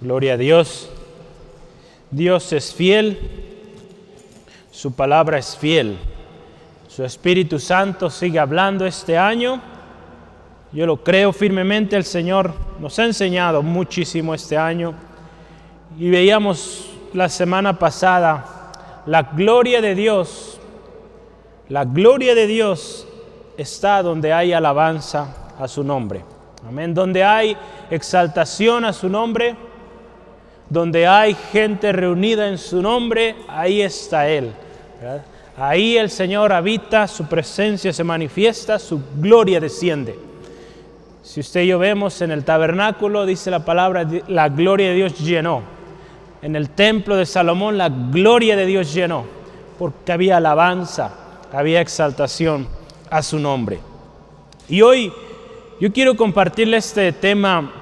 Gloria a Dios. Dios es fiel, su palabra es fiel. Su Espíritu Santo sigue hablando este año. Yo lo creo firmemente, el Señor nos ha enseñado muchísimo este año. Y veíamos la semana pasada la gloria de Dios. La gloria de Dios está donde hay alabanza a su nombre. Amén. Donde hay exaltación a su nombre, donde hay gente reunida en su nombre, ahí está Él. Ahí el Señor habita, su presencia se manifiesta, su gloria desciende. Si usted y yo vemos en el tabernáculo, dice la palabra, la gloria de Dios llenó. En el templo de Salomón, la gloria de Dios llenó, porque había alabanza, había exaltación a su nombre. Y hoy yo quiero compartirle este tema,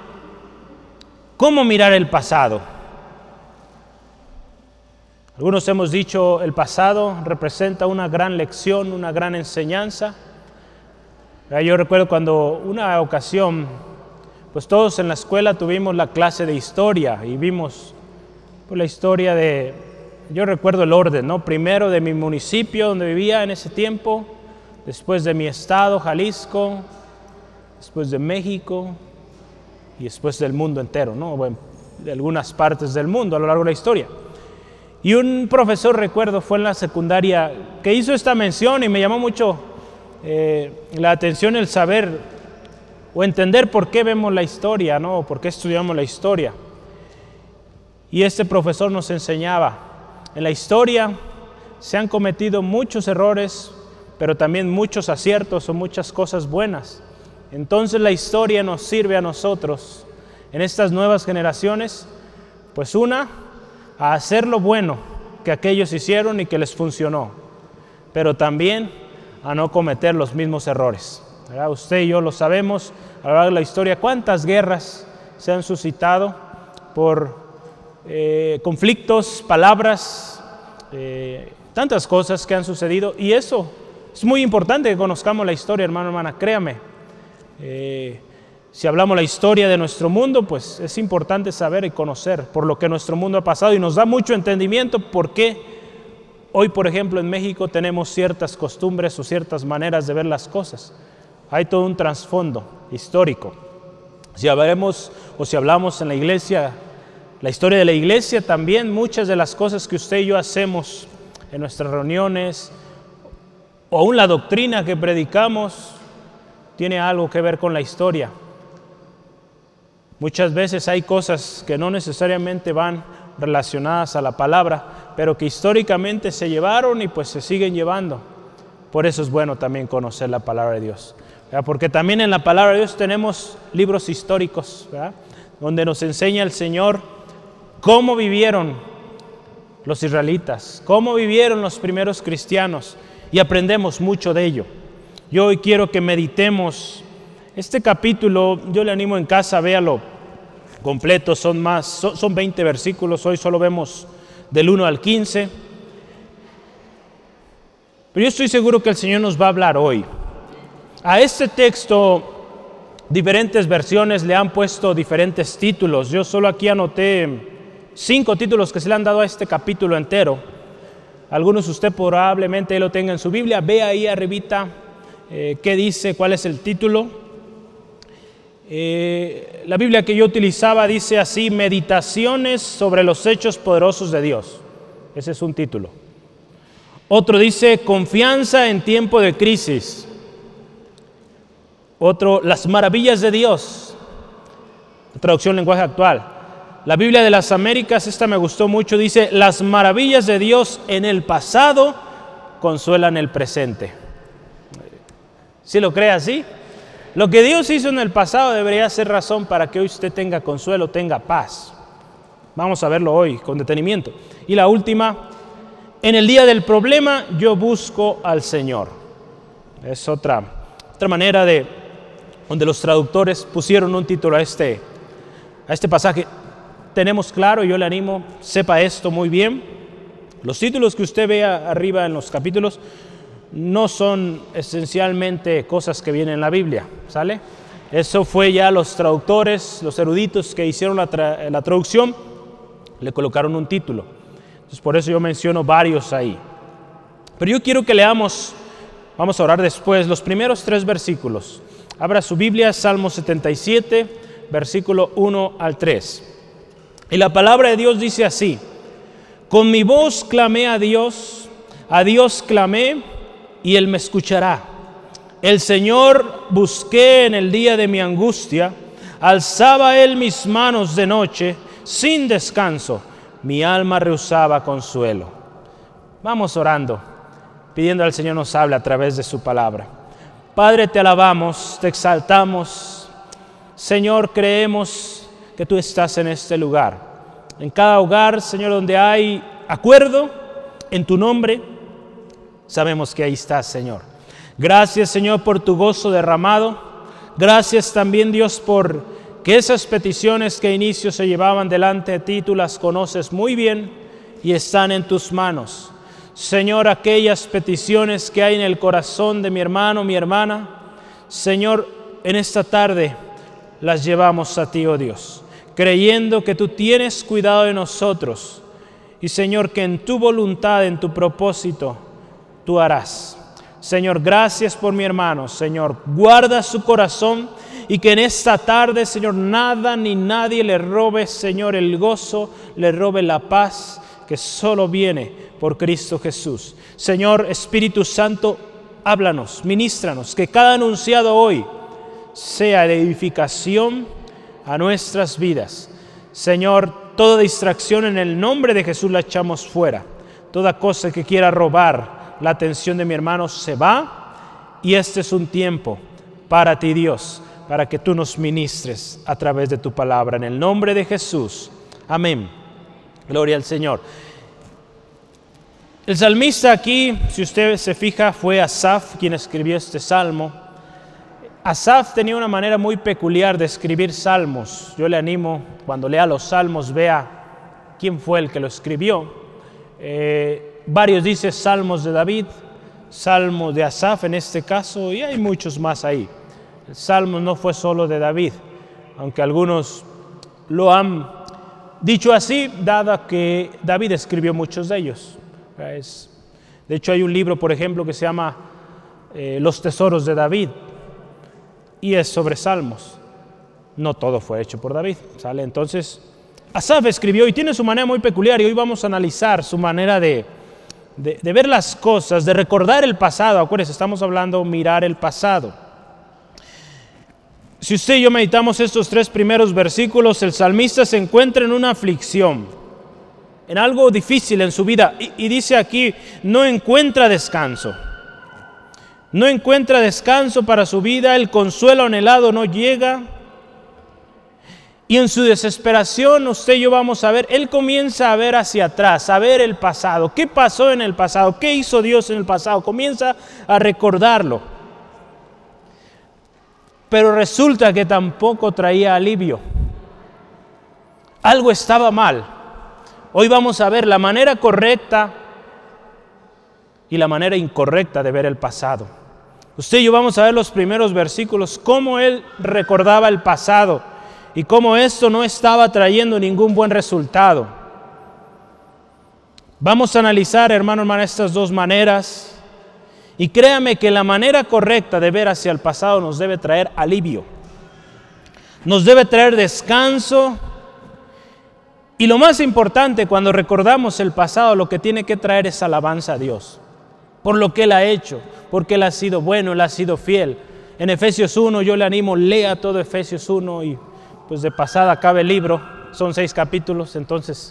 cómo mirar el pasado. Algunos hemos dicho el pasado representa una gran lección, una gran enseñanza. Yo recuerdo cuando una ocasión, pues todos en la escuela tuvimos la clase de historia y vimos pues, la historia de, yo recuerdo el orden, ¿no? Primero de mi municipio donde vivía en ese tiempo, después de mi estado, Jalisco, después de México y después del mundo entero, ¿no? Bueno, de algunas partes del mundo a lo largo de la historia. Y un profesor, recuerdo, fue en la secundaria que hizo esta mención y me llamó mucho eh, la atención el saber o entender por qué vemos la historia, ¿no? por qué estudiamos la historia. Y este profesor nos enseñaba, en la historia se han cometido muchos errores, pero también muchos aciertos o muchas cosas buenas. Entonces la historia nos sirve a nosotros, en estas nuevas generaciones, pues una, a hacer lo bueno que aquellos hicieron y que les funcionó, pero también a no cometer los mismos errores. Usted y yo lo sabemos a lo largo de la historia, cuántas guerras se han suscitado por eh, conflictos, palabras, eh, tantas cosas que han sucedido y eso es muy importante que conozcamos la historia, hermano, hermana, créame. Eh, si hablamos la historia de nuestro mundo, pues es importante saber y conocer por lo que nuestro mundo ha pasado y nos da mucho entendimiento por qué hoy, por ejemplo, en México tenemos ciertas costumbres o ciertas maneras de ver las cosas. Hay todo un trasfondo histórico. Si hablamos o si hablamos en la iglesia, la historia de la iglesia, también muchas de las cosas que usted y yo hacemos en nuestras reuniones, o aún la doctrina que predicamos, tiene algo que ver con la historia. Muchas veces hay cosas que no necesariamente van relacionadas a la palabra, pero que históricamente se llevaron y pues se siguen llevando. Por eso es bueno también conocer la palabra de Dios. Porque también en la palabra de Dios tenemos libros históricos, donde nos enseña el Señor cómo vivieron los israelitas, cómo vivieron los primeros cristianos y aprendemos mucho de ello. Yo hoy quiero que meditemos este capítulo, yo le animo en casa, véalo completo, son más, son, 20 versículos, hoy solo vemos del 1 al 15. Pero yo estoy seguro que el Señor nos va a hablar hoy. A este texto, diferentes versiones le han puesto diferentes títulos. Yo solo aquí anoté cinco títulos que se le han dado a este capítulo entero. Algunos usted probablemente lo tenga en su Biblia. Ve ahí arribita eh, qué dice, cuál es el título. Eh, la Biblia que yo utilizaba dice así, meditaciones sobre los hechos poderosos de Dios. Ese es un título. Otro dice, confianza en tiempo de crisis. Otro, las maravillas de Dios. Traducción lenguaje actual. La Biblia de las Américas, esta me gustó mucho, dice, las maravillas de Dios en el pasado consuelan el presente. ¿Sí lo cree así? Lo que Dios hizo en el pasado debería ser razón para que hoy usted tenga consuelo, tenga paz. Vamos a verlo hoy con detenimiento. Y la última, en el día del problema yo busco al Señor. Es otra, otra manera de donde los traductores pusieron un título a este, a este pasaje. Tenemos claro, yo le animo, sepa esto muy bien. Los títulos que usted vea arriba en los capítulos no son esencialmente cosas que vienen en la Biblia, ¿sale? Eso fue ya los traductores, los eruditos que hicieron la, traducción, le colocaron un título. Entonces por eso yo menciono varios ahí. Pero yo quiero que leamos, vamos a orar después, los primeros tres versículos. Abra su Biblia, Salmo 77, versículo 1 al 3. Y la palabra de Dios dice así, con mi voz clamé a Dios, a Dios clamé y Él me escuchará. El Señor busqué en el día de mi angustia, alzaba Él mis manos de noche sin descanso, mi alma rehusaba consuelo. Vamos orando, pidiendo al Señor nos hable a través de su palabra. Padre, te alabamos, te exaltamos. Señor, creemos que tú estás en este lugar. En cada hogar, Señor, donde hay acuerdo en tu nombre, sabemos que ahí estás, Señor. Gracias, Señor, por tu gozo derramado. Gracias también, Dios, por que esas peticiones que inicio se llevaban delante de ti, tú las conoces muy bien y están en tus manos. Señor, aquellas peticiones que hay en el corazón de mi hermano, mi hermana, Señor, en esta tarde las llevamos a ti, oh Dios, creyendo que tú tienes cuidado de nosotros y Señor, que en tu voluntad, en tu propósito, tú harás. Señor, gracias por mi hermano, Señor, guarda su corazón y que en esta tarde, Señor, nada ni nadie le robe, Señor, el gozo, le robe la paz que solo viene por Cristo Jesús. Señor Espíritu Santo, háblanos, ministranos, que cada anunciado hoy sea de edificación a nuestras vidas. Señor, toda distracción en el nombre de Jesús la echamos fuera. Toda cosa que quiera robar la atención de mi hermano se va y este es un tiempo para ti, Dios, para que tú nos ministres a través de tu palabra. En el nombre de Jesús. Amén. Gloria al Señor. El salmista aquí, si usted se fija, fue Asaf quien escribió este salmo. Asaf tenía una manera muy peculiar de escribir salmos. Yo le animo, cuando lea los salmos, vea quién fue el que lo escribió. Eh, varios dicen salmos de David, salmos de Asaf en este caso, y hay muchos más ahí. El salmo no fue solo de David, aunque algunos lo han dicho así, dada que David escribió muchos de ellos. de hecho, hay un libro, por ejemplo, que se llama eh, Los Tesoros de David, y es sobre salmos. No todo fue hecho por David, ¿sale? Entonces, Asaf escribió y tiene su manera muy peculiar, y hoy vamos a analizar su manera de, de, ver las cosas, de recordar el pasado. Acuérdense, estamos hablando mirar el pasado. Si usted y yo meditamos estos tres primeros versículos, el salmista se encuentra en una aflicción, en algo difícil en su vida, y, dice aquí, no encuentra descanso. No encuentra descanso para su vida, el consuelo anhelado no llega. Y en su desesperación, usted y yo vamos a ver, él comienza a ver hacia atrás, a ver el pasado. ¿Qué pasó en el pasado? ¿Qué hizo Dios en el pasado? Comienza a recordarlo pero resulta que tampoco traía alivio. Algo estaba mal. Hoy vamos a ver la manera correcta y la manera incorrecta de ver el pasado. Usted y yo vamos a ver los primeros versículos, cómo él recordaba el pasado y cómo esto no estaba trayendo ningún buen resultado. Vamos a analizar, hermano, hermana, estas dos maneras y créame que la manera correcta de ver hacia el pasado nos debe traer alivio, nos debe traer descanso. Y lo más importante, cuando recordamos el pasado, lo que tiene que traer es alabanza a Dios por lo que Él ha hecho, porque Él ha sido bueno, Él ha sido fiel. En Efesios 1 yo le animo, lea todo Efesios 1 y pues de pasada acaba el libro, son seis capítulos, entonces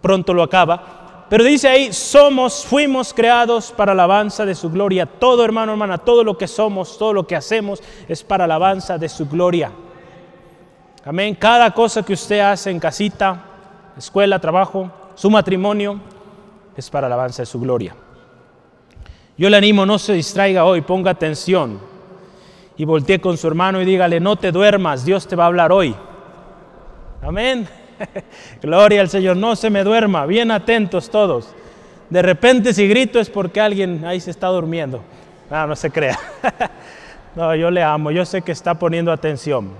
pronto lo acaba. Pero dice ahí, somos, fuimos creados para alabanza de su gloria. Todo hermano, hermana, todo lo que somos, todo lo que hacemos es para alabanza de su gloria. Amén. Cada cosa que usted hace en casita, escuela, trabajo, su matrimonio, es para alabanza de su gloria. Yo le animo, no se distraiga hoy, ponga atención y voltee con su hermano y dígale, no te duermas, Dios te va a hablar hoy. Amén. Gloria al Señor, no se me duerma, bien atentos todos. De repente si grito es porque alguien ahí se está durmiendo. No, no se crea. No, yo le amo, yo sé que está poniendo atención.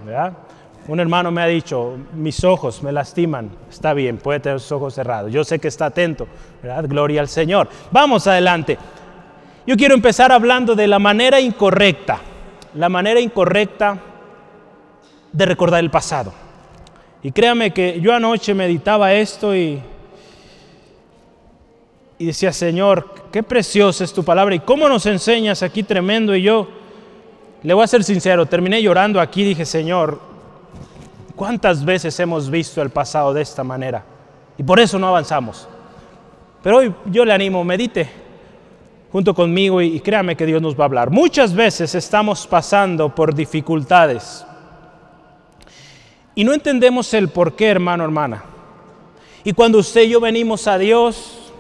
Un hermano me ha dicho, mis ojos me lastiman. Está bien, puede tener sus ojos cerrados. Yo sé que está atento, ¿verdad? Gloria al Señor. Vamos adelante. Yo quiero empezar hablando de la manera incorrecta, la manera incorrecta de recordar el pasado. Y créame que yo anoche meditaba esto y, y decía, Señor, qué preciosa es tu palabra y cómo nos enseñas aquí tremendo. Y yo, le voy a ser sincero, terminé llorando aquí, dije, Señor, ¿cuántas veces hemos visto el pasado de esta manera? Y por eso no avanzamos. Pero hoy yo le animo, medite junto conmigo y, créame que Dios nos va a hablar. Muchas veces estamos pasando por dificultades y no entendemos el por qué, hermano, hermana. Y cuando usted y yo venimos a Dios,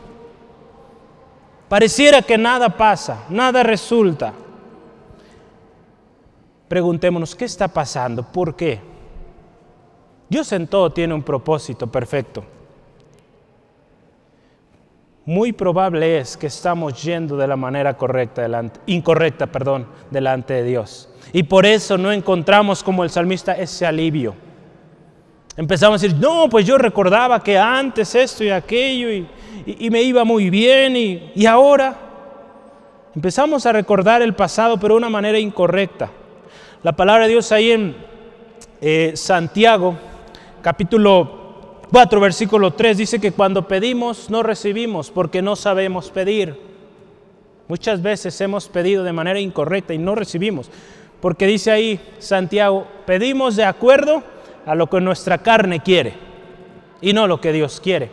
pareciera que nada pasa, nada resulta. Preguntémonos, ¿qué está pasando? ¿Por qué? Dios en todo tiene un propósito perfecto. Muy probable es que estamos yendo de la manera correcta delante, incorrecta, perdón, delante de Dios. Y por eso no encontramos como el salmista ese alivio. Empezamos a decir, no, pues yo recordaba que antes esto y aquello y, me iba muy bien y, y, ahora empezamos a recordar el pasado pero de una manera incorrecta. La palabra de Dios ahí en eh, Santiago, capítulo 4, versículo 3, dice que cuando pedimos no recibimos porque no sabemos pedir. Muchas veces hemos pedido de manera incorrecta y no recibimos. Porque dice ahí Santiago, pedimos de acuerdo a lo que nuestra carne quiere y no lo que Dios quiere.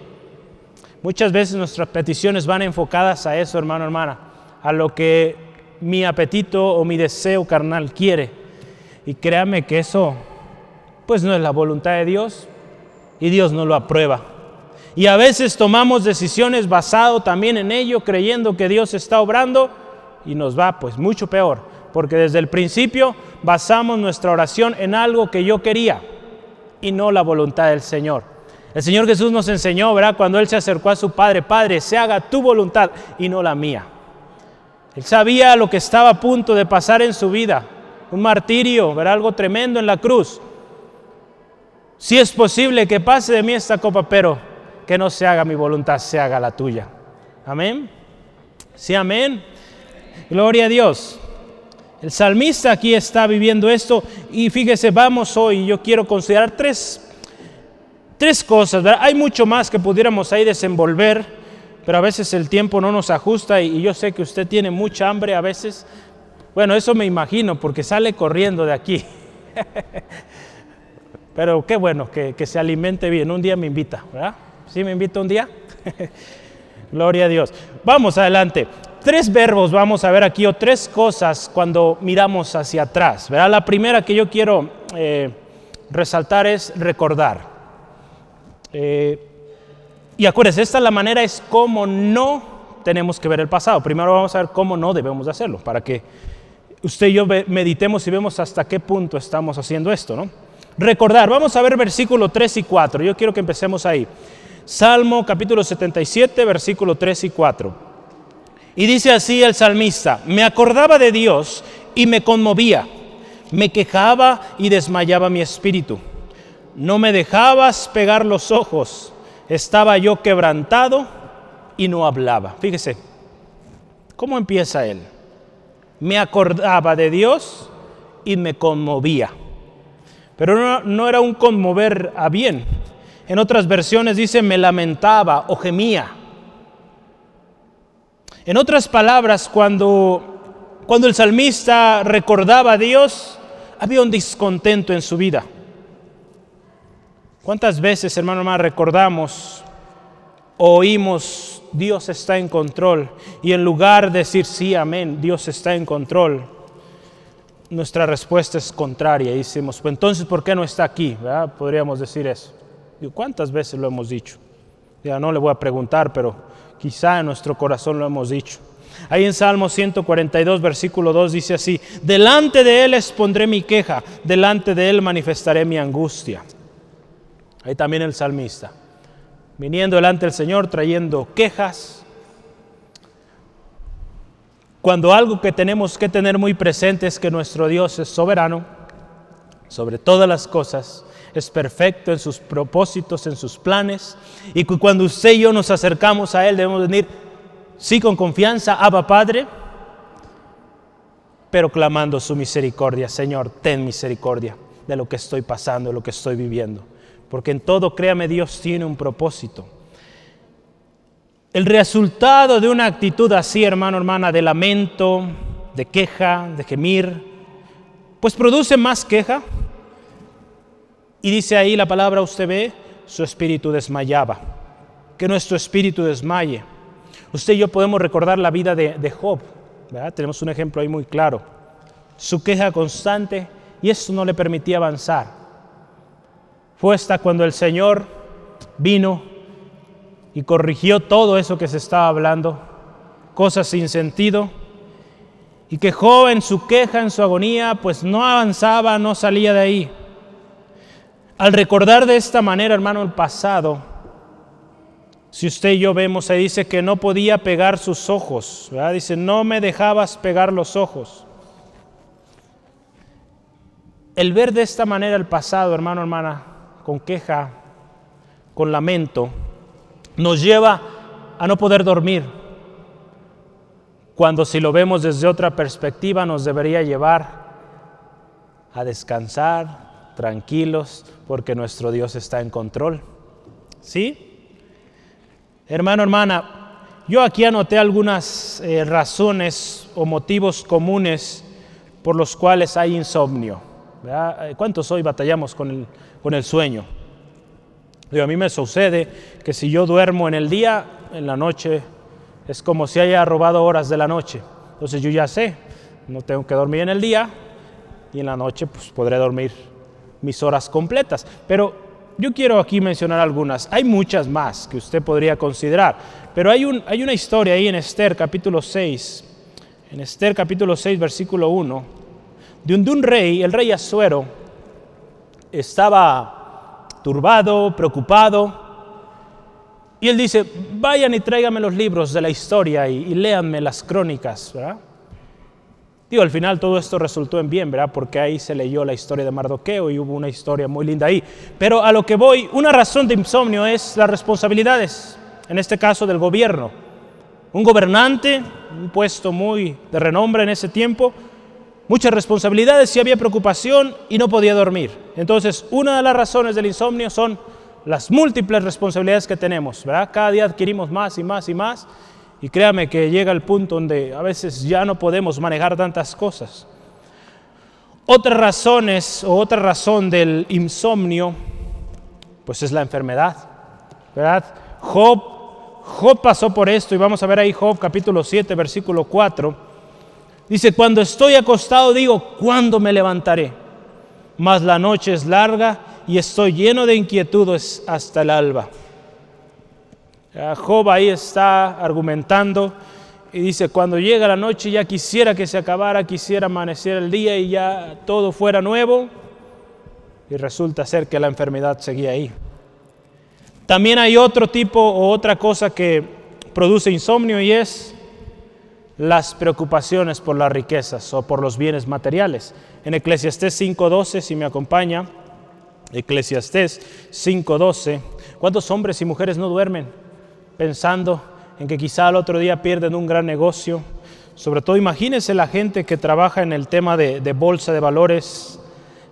Muchas veces nuestras peticiones van enfocadas a eso, hermano, hermana, a lo que mi apetito o mi deseo carnal quiere. Y créame que eso, pues no es la voluntad de Dios y Dios no lo aprueba. Y a veces tomamos decisiones basado también en ello, creyendo que Dios está obrando y nos va pues mucho peor, porque desde el principio basamos nuestra oración en algo que yo quería y no la voluntad del Señor. El Señor Jesús nos enseñó, ¿verdad? Cuando Él se acercó a su Padre, Padre, se haga tu voluntad y no la mía. Él sabía lo que estaba a punto de pasar en su vida, un martirio, ¿verdad? Algo tremendo en la cruz. Si es posible que pase de mí esta copa, pero que no se haga mi voluntad, se haga la tuya. Amén. Sí, amén. Gloria a Dios. El salmista aquí está viviendo esto y fíjese, vamos hoy, yo quiero considerar tres, tres cosas. Hay mucho más que pudiéramos ahí desenvolver, pero a veces el tiempo no nos ajusta y, y yo sé que usted tiene mucha hambre a veces. Bueno, eso me imagino porque sale corriendo de aquí. pero qué bueno que, que se alimente bien. Un día me invita, ¿verdad? ¿Sí me invita un día? Gloria a Dios. Vamos adelante tres verbos vamos a ver aquí, o tres cosas cuando miramos hacia atrás. ¿verdad? La primera que yo quiero eh, resaltar es recordar. Eh, y acuérdense, esta la manera es cómo no tenemos que ver el pasado. Primero vamos a ver cómo no debemos de hacerlo, para que usted y yo meditemos y vemos hasta qué punto estamos haciendo esto. ¿no? Recordar, vamos a ver versículo 3 y 4. Yo quiero que empecemos ahí. Salmo capítulo 77, versículo 3 y 4. Y dice así el salmista, me acordaba de Dios y me conmovía, me quejaba y desmayaba mi espíritu. No me dejabas pegar los ojos, estaba yo quebrantado y no hablaba. Fíjese, ¿cómo empieza él? Me acordaba de Dios y me conmovía. Pero no, no era un conmover a bien. En otras versiones dice me lamentaba o gemía. En otras palabras, cuando, cuando el salmista recordaba a Dios, había un descontento en su vida. ¿Cuántas veces, hermano, más recordamos, oímos, Dios está en control? Y en lugar de decir, sí, amén, Dios está en control, nuestra respuesta es contraria. Y decimos, pues entonces, ¿por qué no está aquí? Podríamos decir eso. ¿Cuántas veces lo hemos dicho? Ya no le voy a preguntar, pero Quizá en nuestro corazón lo hemos dicho. Ahí en Salmo 142, versículo 2 dice así, delante de Él expondré mi queja, delante de Él manifestaré mi angustia. Ahí también el salmista, viniendo delante del Señor trayendo quejas. Cuando algo que tenemos que tener muy presente es que nuestro Dios es soberano sobre todas las cosas, es perfecto en sus propósitos, en sus planes, y cuando usted y yo nos acercamos a Él debemos venir, sí con confianza, Abba Padre, pero clamando su misericordia, Señor, ten misericordia de lo que estoy pasando, de lo que estoy viviendo, porque en todo, créame, Dios tiene un propósito. El resultado de una actitud así, hermano, hermana, de lamento, de queja, de gemir, pues produce más queja. Y dice ahí la palabra, usted ve, su espíritu desmayaba. Que nuestro espíritu desmaye. Usted y yo podemos recordar la vida de, Job. Tenemos un ejemplo ahí muy claro. Su queja constante y eso no le permitía avanzar. Fue hasta cuando el Señor vino y corrigió todo eso que se estaba hablando, cosas sin sentido, y que Job en su queja, en su agonía, pues no avanzaba, no salía de ahí. Al recordar de esta manera, hermano, el pasado, si usted y yo vemos, ahí dice que no podía pegar sus ojos, ¿verdad? dice, no me dejabas pegar los ojos. El ver de esta manera el pasado, hermano, hermana, con queja, con lamento, nos lleva a no poder dormir, cuando si lo vemos desde otra perspectiva nos debería llevar a descansar tranquilos porque nuestro Dios está en control. ¿Sí? Hermano, hermana, yo aquí anoté algunas eh, razones o motivos comunes por los cuales hay insomnio. ¿Cuántos hoy batallamos con el, con el sueño? a mí me sucede que si yo duermo en el día, en la noche es como si haya robado horas de la noche. Entonces yo ya sé, no tengo que dormir en el día y en la noche pues podré dormir mis horas completas. Pero yo quiero aquí mencionar algunas. Hay muchas más que usted podría considerar, pero hay, un, hay una historia ahí en Esther capítulo 6, en Esther capítulo 6 versículo 1, de un, de un rey, el rey Azuero, estaba turbado, preocupado. Y él dice, vayan y tráiganme los libros de la historia y, léanme las crónicas, ¿verdad? Digo, al final todo esto resultó en bien, ¿verdad? Porque ahí se leyó la historia de Mardoqueo y hubo una historia muy linda ahí. Pero a lo que voy, una razón de insomnio es las responsabilidades, en este caso del gobierno. Un gobernante, un puesto muy de renombre en ese tiempo, muchas responsabilidades y había preocupación y no podía dormir. Entonces, una de las razones del insomnio son las múltiples responsabilidades que tenemos, ¿verdad? Cada día adquirimos más y más y más y créame que llega el punto donde a veces ya no podemos manejar tantas cosas. Otras razones o otra razón del insomnio, pues es la enfermedad, ¿verdad? Job, Job pasó por esto y vamos a ver ahí Job capítulo 7, versículo 4 Dice, cuando estoy acostado digo, ¿cuándo me levantaré? Mas la noche es larga y estoy lleno de inquietudes hasta el alba. Job ahí está argumentando y dice, cuando llega la noche ya quisiera que se acabara, quisiera amanecer el día y ya todo fuera nuevo. Y resulta ser que la enfermedad seguía ahí. También hay otro tipo o otra cosa que produce insomnio y es las preocupaciones por las riquezas o por los bienes materiales. En Eclesiastés 5.12, si me acompaña, Eclesiastés 5.12, ¿cuántos hombres y mujeres no duermen pensando en que quizá al otro día pierden un gran negocio? Sobre todo imagínense la gente que trabaja en el tema de, de bolsa de valores,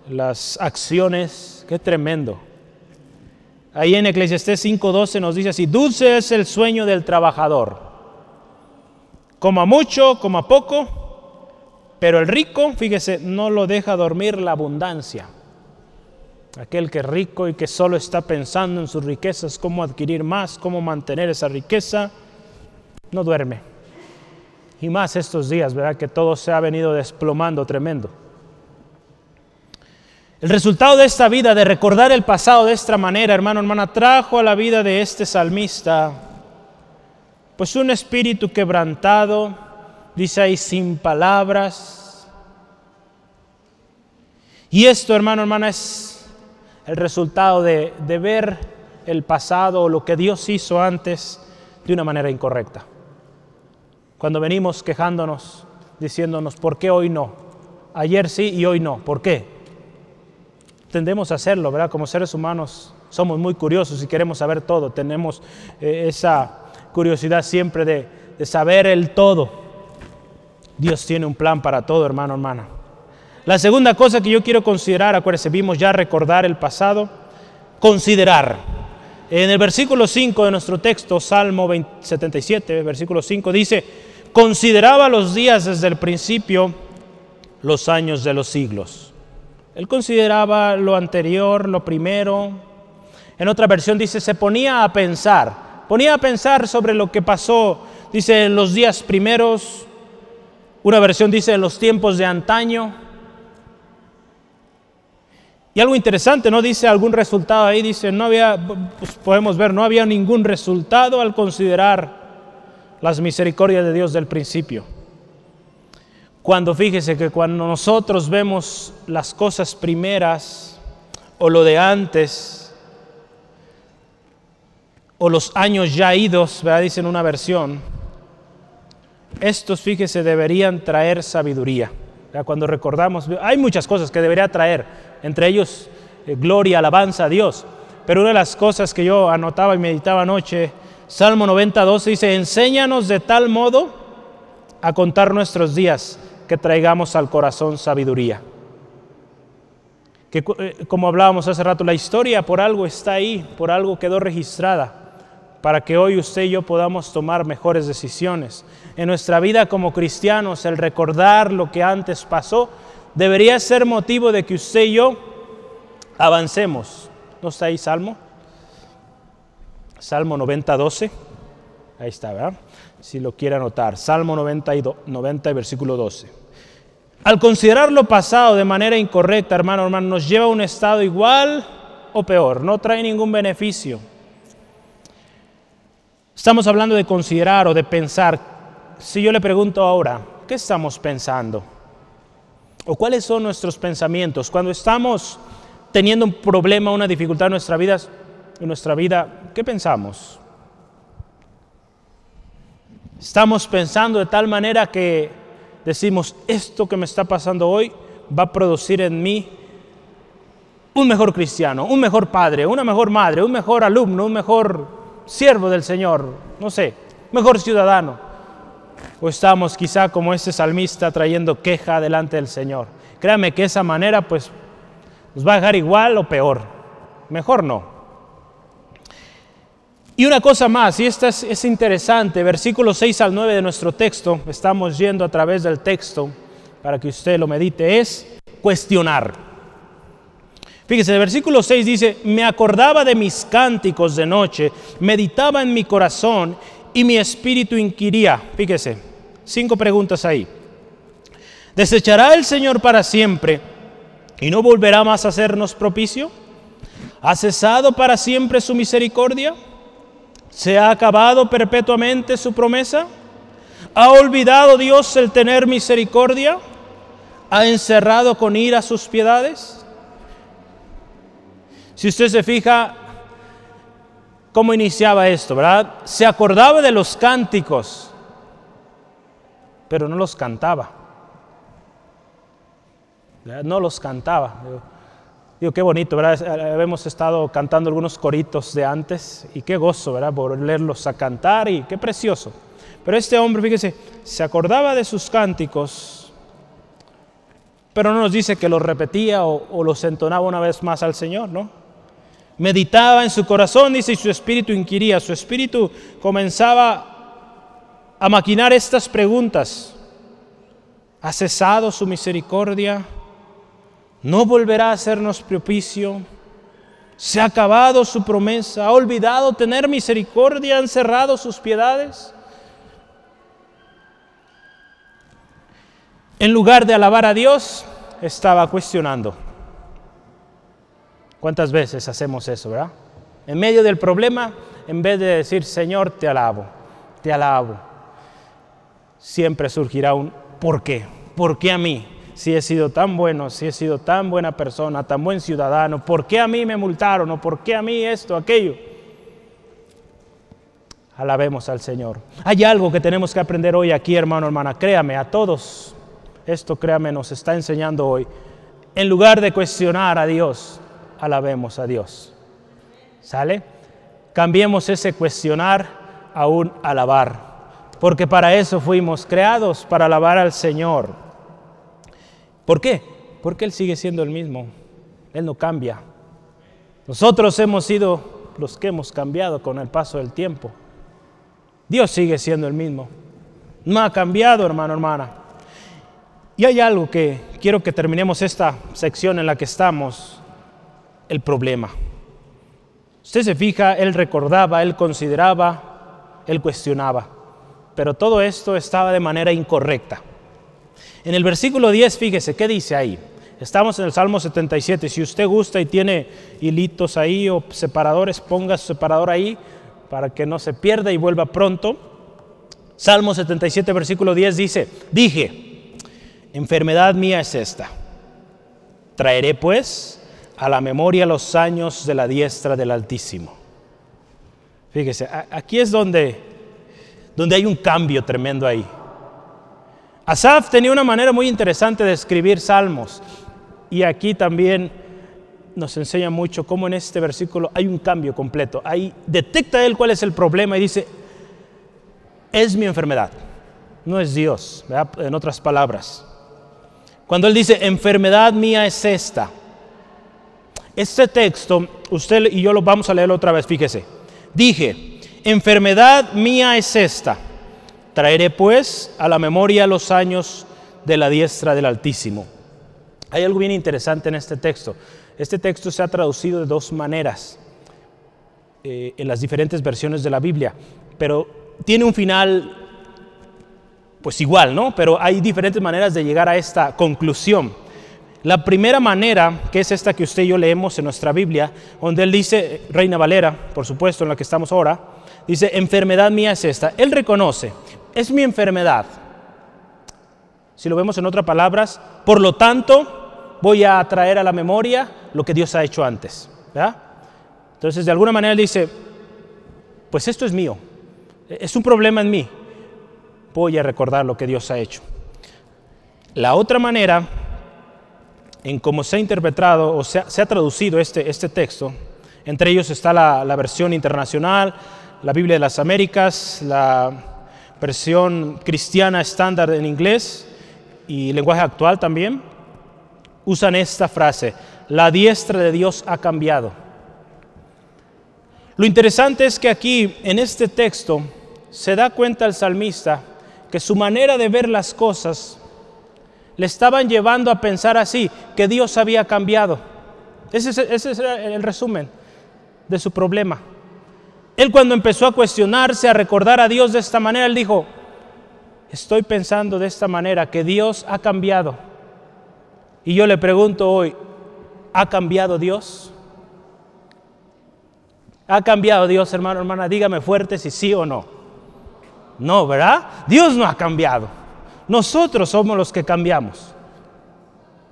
las acciones, qué tremendo. Ahí en Eclesiastés 5.12 nos dice así, dulce es el sueño del trabajador coma mucho, coma poco, pero el rico, fíjese, no lo deja dormir la abundancia. Aquel que es rico y que solo está pensando en sus riquezas, cómo adquirir más, cómo mantener esa riqueza, no duerme. Y más estos días, ¿verdad? Que todo se ha venido desplomando tremendo. El resultado de esta vida, de recordar el pasado de esta manera, hermano, hermana, trajo a la vida de este salmista pues un espíritu quebrantado, dice ahí, sin palabras. Y esto, hermano, hermana, es el resultado de, de ver el pasado o lo que Dios hizo antes de una manera incorrecta. Cuando venimos quejándonos diciéndonos, ¿por qué hoy no? Ayer sí y hoy no. ¿Por qué? Tendemos a hacerlo, ¿verdad? Como seres humanos somos muy curiosos y queremos saber todo. Tenemos eh, esa curiosidad siempre de, de saber el todo. Dios tiene un plan para todo, hermano, hermana. La segunda cosa que yo quiero considerar, acuérdense, vimos ya recordar el pasado, considerar. En el versículo 5 de nuestro texto, Salmo 77, versículo 5, dice, consideraba los días desde el principio, los años de los siglos. Él consideraba lo anterior, lo primero. En otra versión dice, se ponía a pensar, ponía a pensar sobre lo que pasó, dice, en los días primeros. Una versión dice, en los tiempos de antaño. Y algo interesante, ¿no? Dice algún resultado ahí, dice, no había, pues podemos ver, no había ningún resultado al considerar las misericordias de Dios del principio. Cuando fíjese que cuando nosotros vemos las cosas primeras o lo de antes o los años ya idos, ¿verdad? dice en una versión, estos fíjese deberían traer sabiduría. Cuando recordamos, hay muchas cosas que debería traer, entre ellos eh, gloria, alabanza a Dios. Pero una de las cosas que yo anotaba y meditaba anoche, Salmo 92 dice, enséñanos de tal modo a contar nuestros días que traigamos al corazón sabiduría. Que eh, como hablábamos hace rato, la historia por algo está ahí, por algo quedó registrada para que hoy usted y yo podamos tomar mejores decisiones. En nuestra vida como cristianos, el recordar lo que antes pasó debería ser motivo de que usted y yo avancemos. ¿No está ahí Salmo? Salmo 90, 12. Ahí está, ¿verdad? Si lo quiere anotar. Salmo 90, 90 versículo 12. Al considerar lo pasado de manera incorrecta, hermano, hermano, nos lleva a un estado igual o peor. No trae ningún beneficio. Estamos hablando de considerar o de pensar. Si yo le pregunto ahora, ¿qué estamos pensando? ¿O cuáles son nuestros pensamientos? Cuando estamos teniendo un problema, una dificultad en nuestra vida, en nuestra vida ¿qué pensamos? Estamos pensando de tal manera que decimos, esto que me está pasando hoy va a producir en mí un mejor cristiano, un mejor padre, una mejor madre, un mejor alumno, un mejor siervo del Señor, no sé, mejor ciudadano. O estamos quizá como ese salmista trayendo queja delante del Señor. Créame que esa manera pues nos va a dejar igual o peor. Mejor no. Y una cosa más, y esta es, es interesante, versículos 6 al 9 de nuestro texto, estamos yendo a través del texto para que usted lo medite, es cuestionar. Fíjese, el versículo 6 dice, me acordaba de mis cánticos de noche, meditaba en mi corazón y mi espíritu inquiría. Fíjese, cinco preguntas ahí. ¿Desechará el Señor para siempre y no volverá más a hacernos propicio? ¿Ha cesado para siempre su misericordia? ¿Se ha acabado perpetuamente su promesa? ¿Ha olvidado Dios el tener misericordia? ¿Ha encerrado con ira sus piedades? Si usted se fija cómo iniciaba esto, ¿verdad? Se acordaba de los cánticos, pero no los cantaba. No los cantaba. Digo, qué bonito, ¿verdad? Hemos estado cantando algunos coritos de antes y qué gozo, ¿verdad? Volverlos a cantar y qué precioso. Pero este hombre, fíjese, se acordaba de sus cánticos, pero no nos dice que los repetía o, o los entonaba una vez más al Señor, ¿no? Meditaba en su corazón, dice, y su espíritu inquiría. Su espíritu comenzaba a maquinar estas preguntas. ¿Ha cesado su misericordia? ¿No volverá a hacernos propicio? ¿Se ha acabado su promesa? ¿Ha olvidado tener misericordia? ¿Han cerrado sus piedades? En lugar de alabar a Dios, estaba cuestionando. ¿Cuántas veces hacemos eso, verdad? En medio del problema, en vez de decir, Señor, te alabo, te alabo, siempre surgirá un ¿por qué? ¿Por qué a mí? Si he sido tan bueno, si he sido tan buena persona, tan buen ciudadano, ¿por qué a mí me multaron? ¿O por qué a mí esto, aquello? Alabemos al Señor. Hay algo que tenemos que aprender hoy aquí, hermano, hermana. Créame, a todos, esto créame, nos está enseñando hoy. En lugar de cuestionar a Dios, alabemos a Dios. ¿Sale? Cambiemos ese cuestionar a un alabar. Porque para eso fuimos creados, para alabar al Señor. ¿Por qué? Porque Él sigue siendo el mismo. Él no cambia. Nosotros hemos sido los que hemos cambiado con el paso del tiempo. Dios sigue siendo el mismo. No ha cambiado, hermano, hermana. Y hay algo que quiero que terminemos esta sección en la que estamos, el problema. Usted se fija, él recordaba, él consideraba, él cuestionaba. Pero todo esto estaba de manera incorrecta. En el versículo 10, fíjese, ¿qué dice ahí? Estamos en el Salmo 77. Si usted gusta y tiene hilitos ahí o separadores, ponga su separador ahí para que no se pierda y vuelva pronto. Salmo 77, versículo 10 dice, dije, enfermedad mía es esta. Traeré pues a la memoria los años de la diestra del Altísimo. Fíjese, aquí es donde, donde hay un cambio tremendo ahí. Asaf tenía una manera muy interesante de escribir salmos y aquí también nos enseña mucho cómo en este versículo hay un cambio completo. Ahí detecta él cuál es el problema y dice, es mi enfermedad, no es Dios, en otras palabras. Cuando él dice, enfermedad mía es esta. Este texto, usted y yo lo vamos a leer otra vez, fíjese. Dije, enfermedad mía es esta. Traeré pues a la memoria los años de la diestra del Altísimo. Hay algo bien interesante en este texto. Este texto se ha traducido de dos maneras eh, en las diferentes versiones de la Biblia, pero tiene un final pues igual, ¿no? Pero hay diferentes maneras de llegar a esta conclusión. La primera manera, que es esta que usted y yo leemos en nuestra Biblia, donde él dice, Reina Valera, por supuesto, en la que estamos ahora, dice, enfermedad mía es esta. Él reconoce, es mi enfermedad. Si lo vemos en otras palabras, por lo tanto, voy a traer a la memoria lo que Dios ha hecho antes. Entonces, de alguna manera él dice, pues esto es mío, es un problema en mí, voy a recordar lo que Dios ha hecho. La otra manera en cómo se ha interpretado o se ha, traducido este, este, texto, entre ellos está la, la versión internacional, la Biblia de las Américas, la versión cristiana estándar en inglés y lenguaje actual también, usan esta frase, la diestra de Dios ha cambiado. Lo interesante es que aquí, en este texto, se da cuenta el salmista que su manera de ver las cosas le estaban llevando a pensar así, que Dios había cambiado. Ese es, el resumen de su problema. Él cuando empezó a cuestionarse, a recordar a Dios de esta manera, él dijo, estoy pensando de esta manera, que Dios ha cambiado. Y yo le pregunto hoy, ¿ha cambiado Dios? ¿Ha cambiado Dios, hermano, hermana? Dígame fuerte si sí o no. No, ¿verdad? Dios no ha cambiado. Nosotros somos los que cambiamos.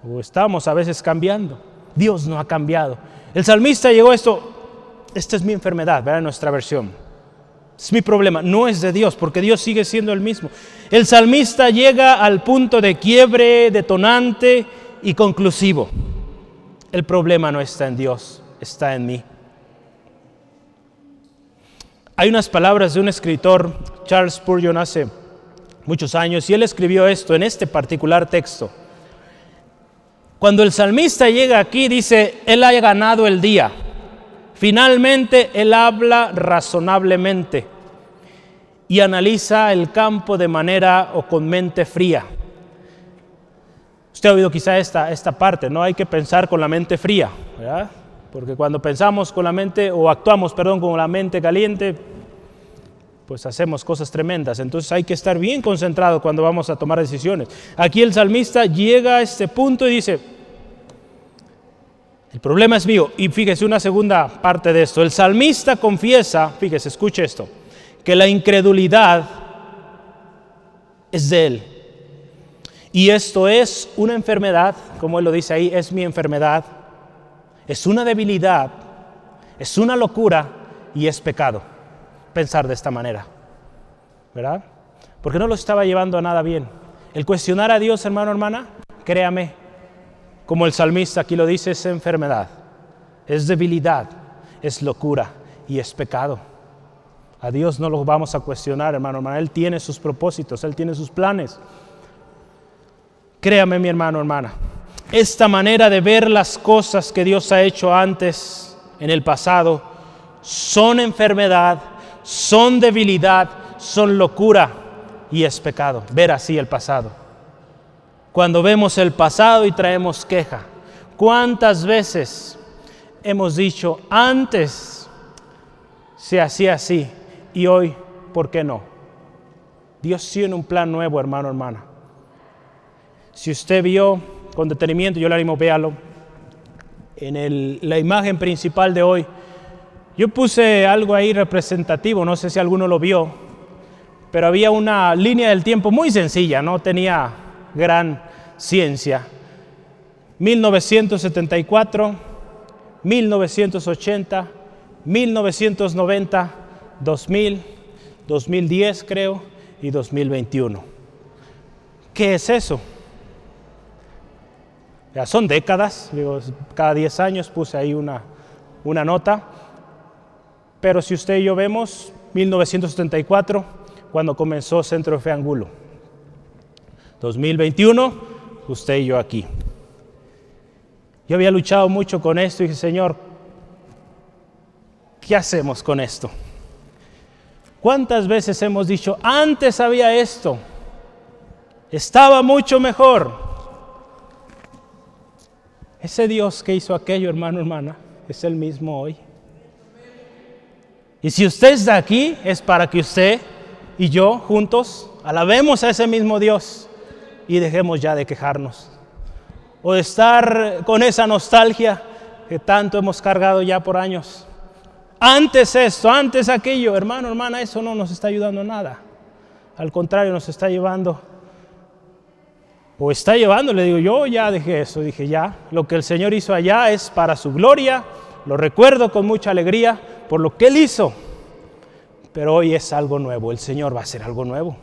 O estamos a veces cambiando. Dios no ha cambiado. El salmista llegó a esto, esta es mi enfermedad, ¿verdad? Nuestra versión. Es mi problema, no es de Dios, porque Dios sigue siendo el mismo. El salmista llega al punto de quiebre detonante y conclusivo. El problema no está en Dios, está en mí. Hay unas palabras de un escritor, Charles Spurgeon, hace muchos años, y él escribió esto en este particular texto. Cuando el salmista llega aquí, dice, Él ha ganado el día. Finalmente, Él habla razonablemente y analiza el campo de manera o con mente fría. Usted ha oído quizá esta, esta parte, no hay que pensar con la mente fría, ¿verdad? porque cuando pensamos con la mente, o actuamos, perdón, con la mente caliente, pues hacemos cosas tremendas. Entonces hay que estar bien concentrado cuando vamos a tomar decisiones. Aquí el salmista llega a este punto y dice, el problema es mío. Y fíjese una segunda parte de esto. El salmista confiesa, fíjese, escuche esto, que la incredulidad es de él. Y esto es una enfermedad, como él lo dice ahí, es mi enfermedad, es una debilidad, es una locura y es pecado. Pensar de esta manera, ¿verdad? Porque no lo estaba llevando a nada bien. El cuestionar a Dios, hermano, hermana, créame, como el salmista aquí lo dice, es enfermedad, es debilidad, es locura y es pecado. A Dios no lo vamos a cuestionar, hermano, hermana. Él tiene sus propósitos, Él tiene sus planes. Créame, mi hermano, hermana, esta manera de ver las cosas que Dios ha hecho antes, en el pasado, son enfermedad, son debilidad, son locura y es pecado. Ver así el pasado. Cuando vemos el pasado y traemos queja, ¿cuántas veces hemos dicho antes se hacía así y hoy, ¿por qué no? Dios tiene un plan nuevo, hermano, hermana. Si usted vio con detenimiento, yo le animo, véalo, en la imagen principal de hoy, yo puse algo ahí representativo, no sé si alguno lo vio, pero había una línea del tiempo muy sencilla, no tenía gran ciencia. 1974, 1980, 1990, 2000, 2010 creo y 2021. ¿Qué es eso? Ya son décadas, digo, cada 10 años puse ahí una, una nota, pero si usted y yo vemos, 1974, cuando comenzó Centro de Fe Angulo. 2021, usted y yo aquí. Yo había luchado mucho con esto y dije, Señor, ¿qué hacemos con esto? ¿Cuántas veces hemos dicho, antes había esto, estaba mucho mejor? Ese Dios que hizo aquello, hermano, hermana, es el mismo hoy. Y si usted está aquí, es para que usted y yo juntos alabemos a ese mismo Dios y dejemos ya de quejarnos. O de estar con esa nostalgia que tanto hemos cargado ya por años. Antes esto, antes aquello, hermano, hermana, eso no nos está ayudando a nada. Al contrario, nos está llevando o está llevando, le digo, yo ya dejé eso, dije, ya, lo que el Señor hizo allá es para su gloria, lo recuerdo con mucha alegría por lo que Él hizo, pero hoy es algo nuevo, el Señor va a hacer algo nuevo.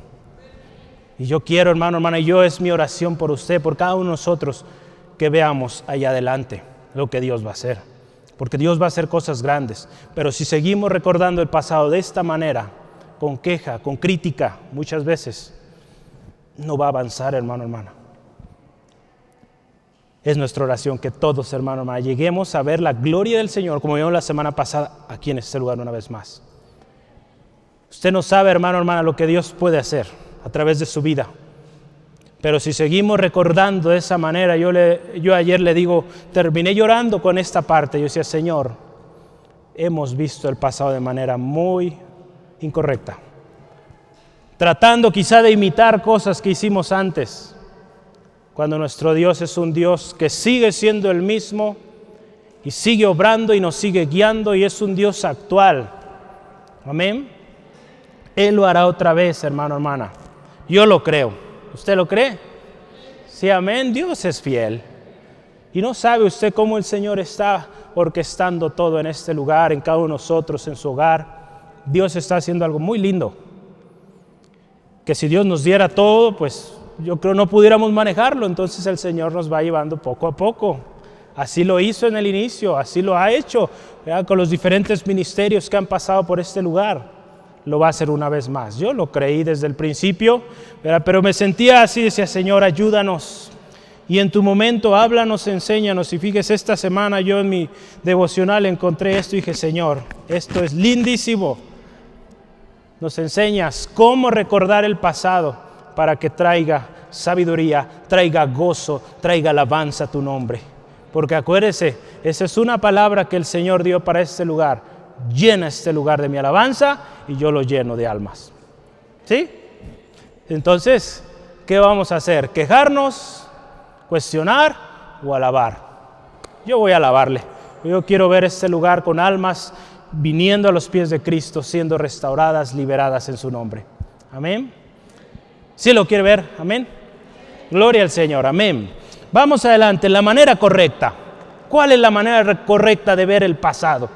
Y yo quiero, hermano, hermana, y yo es mi oración por usted, por cada uno de nosotros, que veamos allá adelante lo que Dios va a hacer. Porque Dios va a hacer cosas grandes. Pero si seguimos recordando el pasado de esta manera, con queja, con crítica, muchas veces, no va a avanzar, hermano, hermana. Es nuestra oración que todos, hermano, hermana, lleguemos a ver la gloria del Señor, como vimos la semana pasada, aquí en este lugar una vez más. Usted no sabe, hermano, hermana, lo que Dios puede hacer a través de su vida. Pero si seguimos recordando de esa manera, yo, le, yo ayer le digo, terminé llorando con esta parte. Yo decía, Señor, hemos visto el pasado de manera muy incorrecta. Tratando quizá de imitar cosas que hicimos antes cuando nuestro Dios es un Dios que sigue siendo el mismo y sigue obrando y nos sigue guiando y es un Dios actual. Amén. Él lo hará otra vez, hermano, hermana. Yo lo creo. ¿Usted lo cree? Sí, amén. Dios es fiel. Y no sabe usted cómo el Señor está orquestando todo en este lugar, en cada uno de nosotros, en su hogar. Dios está haciendo algo muy lindo. Que si Dios nos diera todo, pues yo creo no pudiéramos manejarlo, entonces el Señor nos va llevando poco a poco. Así lo hizo en el inicio, así lo ha hecho con los diferentes ministerios que han pasado por este lugar. Lo va a hacer una vez más. Yo lo creí desde el principio, pero me sentía así, decía Señor, ayúdanos. Y en tu momento háblanos, enséñanos. Y fíjese, esta semana yo en mi devocional encontré esto y dije, Señor, esto es lindísimo. Nos enseñas cómo recordar el pasado para que traiga sabiduría, traiga gozo, traiga alabanza a tu nombre. Porque acuérdese, esa es una palabra que el Señor dio para este lugar. Llena este lugar de mi alabanza y yo lo lleno de almas. ¿Sí? Entonces, ¿qué vamos a hacer? ¿Quejarnos, cuestionar o alabar? Yo voy a alabarle. Yo quiero ver este lugar con almas viniendo a los pies de Cristo, siendo restauradas, liberadas en su nombre. Amén. ¿Sí lo quiere ver? Amén. Gloria al Señor. Amén. Vamos adelante. La manera correcta. ¿Cuál es la manera correcta de ver el pasado?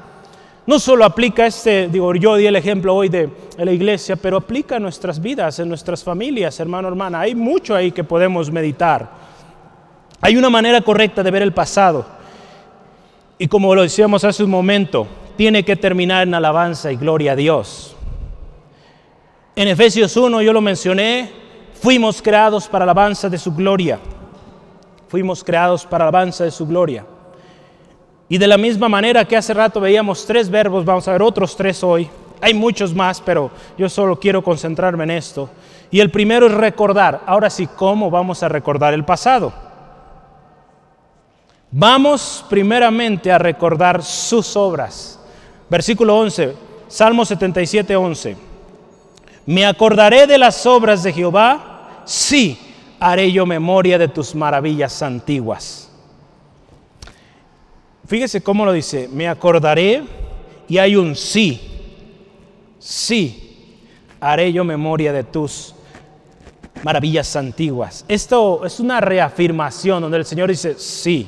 No solo aplica este, digo, yo di el ejemplo hoy de, la iglesia, pero aplica en nuestras vidas, en nuestras familias, hermano, hermana. Hay mucho ahí que podemos meditar. Hay una manera correcta de ver el pasado. Y como lo decíamos hace un momento, tiene que terminar en alabanza y gloria a Dios. En Efesios 1, yo lo mencioné, fuimos creados para alabanza de su gloria. Fuimos creados para alabanza de su gloria. Y de la misma manera que hace rato veíamos tres verbos, vamos a ver otros tres hoy. Hay muchos más, pero yo solo quiero concentrarme en esto. Y el primero es recordar. Ahora sí, ¿cómo vamos a recordar el pasado? Vamos primeramente a recordar sus obras. Versículo 11, Salmo 77, 11. Me acordaré de las obras de Jehová, sí, haré yo memoria de tus maravillas antiguas. Fíjese cómo lo dice, me acordaré y hay un sí, sí, haré yo memoria de tus maravillas antiguas. Esto es una reafirmación donde el Señor dice, sí,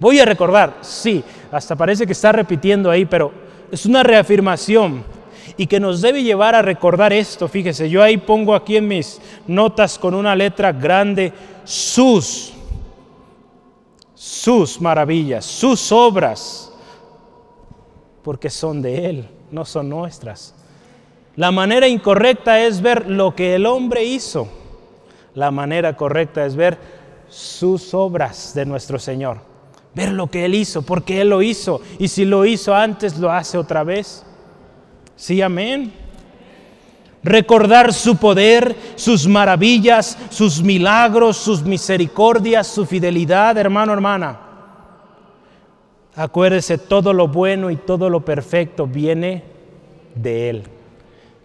voy a recordar, sí, hasta parece que está repitiendo ahí, pero es una reafirmación y que nos debe llevar a recordar esto. Fíjese, yo ahí pongo aquí en mis notas con una letra grande sus sus maravillas, sus obras, porque son de Él, no son nuestras. La manera incorrecta es ver lo que el hombre hizo. La manera correcta es ver sus obras de nuestro Señor. Ver lo que Él hizo, porque Él lo hizo. Y si lo hizo antes, lo hace otra vez. Sí, amén recordar su poder, sus maravillas, sus milagros, sus misericordias, su fidelidad, hermano, hermana. Acuérdese, todo lo bueno y todo lo perfecto viene de Él.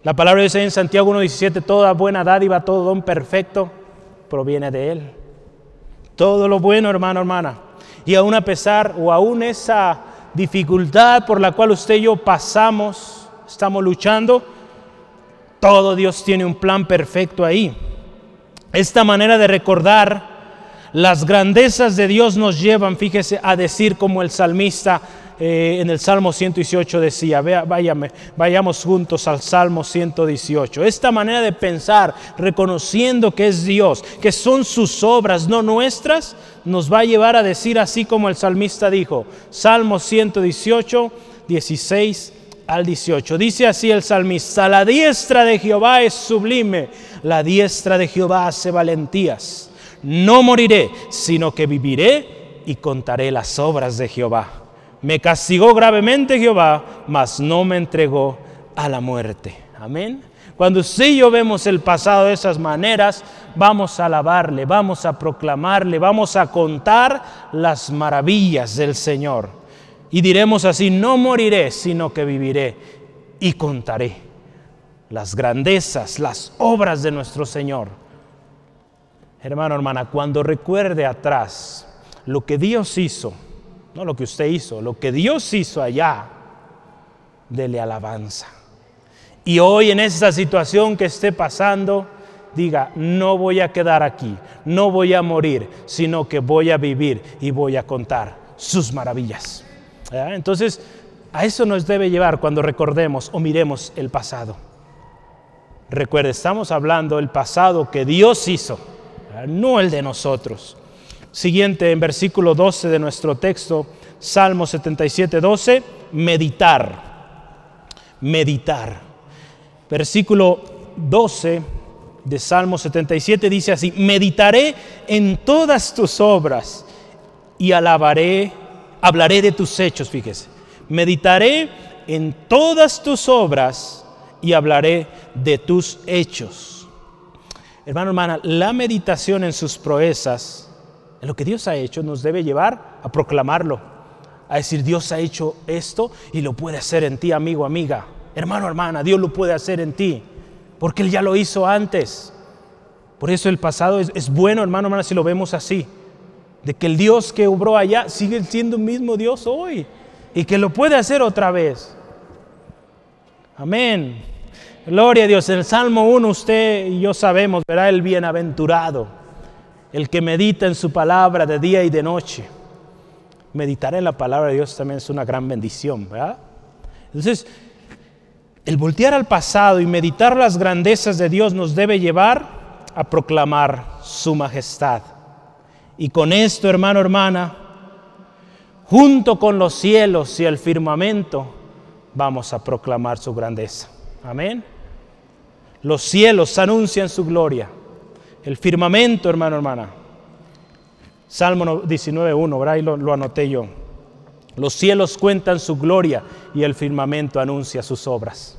La palabra dice en Santiago 1.17, toda buena dádiva, todo don perfecto proviene de Él. Todo lo bueno, hermano, hermana. Y aún a pesar o aún esa dificultad por la cual usted y yo pasamos, estamos luchando, todo Dios tiene un plan perfecto ahí. Esta manera de recordar las grandezas de Dios nos llevan, fíjese, a decir como el salmista eh, en el Salmo 118 decía, váyame, vayamos juntos al Salmo 118. Esta manera de pensar, reconociendo que es Dios, que son sus obras, no nuestras, nos va a llevar a decir así como el salmista dijo, Salmo 118, 16 al 18. Dice así el salmista, la diestra de Jehová es sublime, la diestra de Jehová hace valentías. No moriré, sino que viviré y contaré las obras de Jehová. Me castigó gravemente Jehová, mas no me entregó a la muerte. Amén. Cuando usted y yo vemos el pasado de esas maneras, vamos a alabarle, vamos a proclamarle, vamos a contar las maravillas del Señor. Y diremos así, no moriré, sino que viviré y contaré las grandezas, las obras de nuestro Señor. Hermano, hermana, cuando recuerde atrás lo que Dios hizo, no lo que usted hizo, lo que Dios hizo allá, dele alabanza. Y hoy en esa situación que esté pasando, diga, no voy a quedar aquí, no voy a morir, sino que voy a vivir y voy a contar sus maravillas. Entonces, a eso nos debe llevar cuando recordemos o miremos el pasado. Recuerde, estamos hablando del pasado que Dios hizo, no el de nosotros. Siguiente, en versículo 12 de nuestro texto, Salmo 77, 12, meditar. Meditar. Versículo 12 de Salmo 77 dice así, meditaré en todas tus obras y alabaré hablaré de tus hechos, fíjese. Meditaré en todas tus obras y hablaré de tus hechos. Hermano, hermana, la meditación en sus proezas, en lo que Dios ha hecho, nos debe llevar a proclamarlo, a decir, Dios ha hecho esto y lo puede hacer en ti, amigo, amiga. Hermano, hermana, Dios lo puede hacer en ti, porque Él ya lo hizo antes. Por eso el pasado es, es bueno, hermano, hermana, si lo vemos así de que el Dios que obró allá sigue siendo el mismo Dios hoy y que lo puede hacer otra vez. Amén. Gloria a Dios. En el Salmo 1 usted y yo sabemos, verá el bienaventurado, el que medita en su palabra de día y de noche. Meditar en la palabra de Dios también es una gran bendición, ¿verdad? Entonces, el voltear al pasado y meditar las grandezas de Dios nos debe llevar a proclamar su majestad. Y con esto, hermano, hermana, junto con los cielos y el firmamento, vamos a proclamar su grandeza. Amén. Los cielos anuncian su gloria. El firmamento, hermano, hermana. Salmo 19.1, ¿verdad? Ahí lo, lo anoté yo. Los cielos cuentan su gloria y el firmamento anuncia sus obras.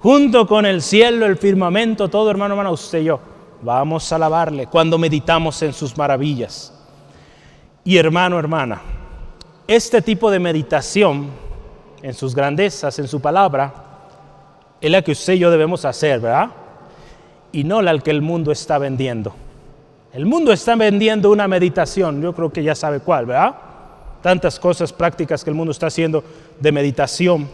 Junto con el cielo, el firmamento, todo hermano, hermano, usted y yo, vamos a alabarle cuando meditamos en sus maravillas. Y hermano, hermana, este tipo de meditación en sus grandezas, en su palabra, es la que usted y yo debemos hacer, ¿verdad? Y no la que el mundo está vendiendo. El mundo está vendiendo una meditación, yo creo que ya sabe cuál, ¿verdad? Tantas cosas prácticas que el mundo está haciendo de meditación.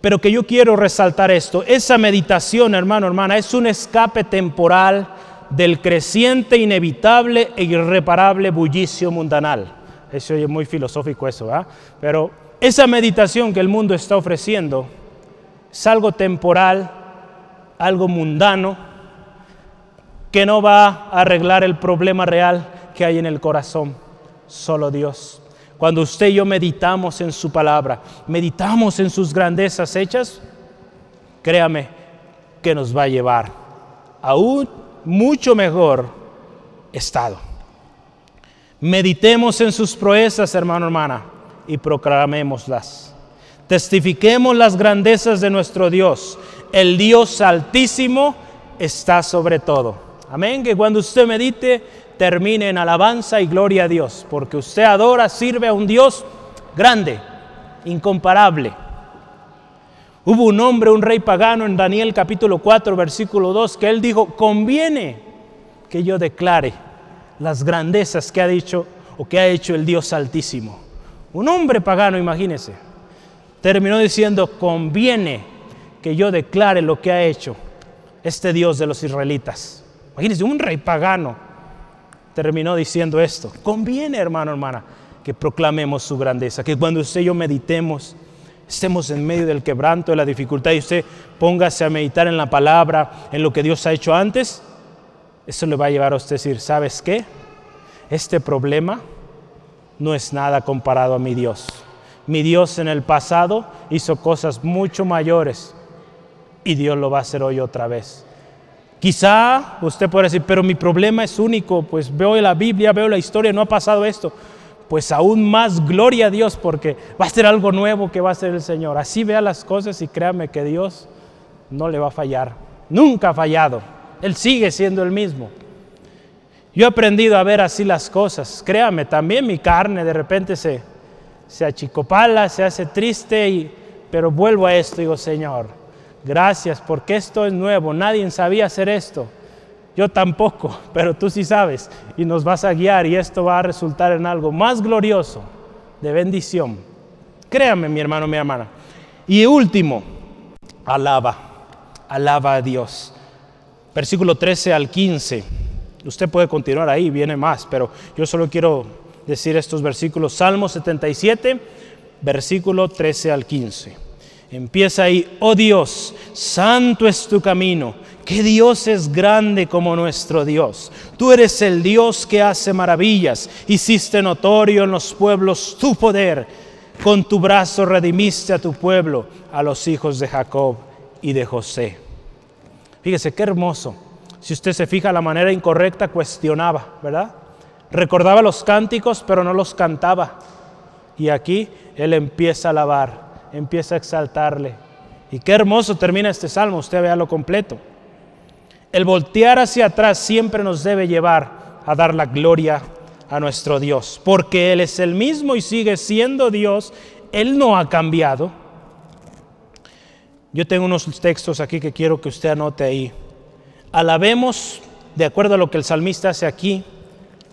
Pero que yo quiero resaltar esto, esa meditación, hermano, hermana, es un escape temporal del creciente, inevitable e irreparable bullicio mundanal. Eso es muy filosófico eso, ¿verdad? Pero esa meditación que el mundo está ofreciendo es algo temporal, algo mundano, que no va a arreglar el problema real que hay en el corazón, solo Dios. Cuando usted y yo meditamos en su palabra, meditamos en sus grandezas hechas, créame que nos va a llevar a un mucho mejor estado. Meditemos en sus proezas, hermano, hermana, y proclamémoslas. Testifiquemos las grandezas de nuestro Dios. El Dios altísimo está sobre todo. Amén. Que cuando usted medite termine en alabanza y gloria a Dios, porque usted adora, sirve a un Dios grande, incomparable. Hubo un hombre, un rey pagano en Daniel capítulo 4, versículo 2, que él dijo, conviene que yo declare las grandezas que ha dicho o que ha hecho el Dios altísimo. Un hombre pagano, imagínese, terminó diciendo, conviene que yo declare lo que ha hecho este Dios de los israelitas. Imagínense, un rey pagano terminó diciendo esto. Conviene, hermano, hermana, que proclamemos su grandeza, que cuando usted y yo meditemos, estemos en medio del quebranto, de la dificultad, y usted póngase a meditar en la palabra, en lo que Dios ha hecho antes, eso le va a llevar a usted a decir, ¿sabes qué? Este problema no es nada comparado a mi Dios. Mi Dios en el pasado hizo cosas mucho mayores y Dios lo va a hacer hoy otra vez. Quizá usted puede decir, pero mi problema es único, pues veo la Biblia, veo la historia, no ha pasado esto. Pues aún más gloria a Dios porque va a ser algo nuevo que va a ser el Señor. Así vea las cosas y créame que Dios no le va a fallar. Nunca ha fallado. Él sigue siendo el mismo. Yo he aprendido a ver así las cosas. Créame, también mi carne de repente se, se achicopala, se hace triste, y, pero vuelvo a esto, digo, Señor, Gracias porque esto es nuevo. Nadie sabía hacer esto. Yo tampoco, pero tú sí sabes y nos vas a guiar y esto va a resultar en algo más glorioso, de bendición. Créame, mi hermano, mi hermana. Y último, alaba, alaba a Dios. Versículo 13 al 15. Usted puede continuar ahí, viene más, pero yo solo quiero decir estos versículos. Salmo 77, versículo 13 al 15. Empieza ahí, oh Dios, santo es tu camino, que Dios es grande como nuestro Dios. Tú eres el Dios que hace maravillas, hiciste notorio en los pueblos tu poder, con tu brazo redimiste a tu pueblo, a los hijos de Jacob y de José. Fíjese qué hermoso. Si usted se fija la manera incorrecta, cuestionaba, ¿verdad? Recordaba los cánticos, pero no los cantaba. Y aquí él empieza a alabar empieza a exaltarle. Y qué hermoso termina este salmo, usted vea lo completo. El voltear hacia atrás siempre nos debe llevar a dar la gloria a nuestro Dios, porque Él es el mismo y sigue siendo Dios, Él no ha cambiado. Yo tengo unos textos aquí que quiero que usted anote ahí. Alabemos, de acuerdo a lo que el salmista hace aquí,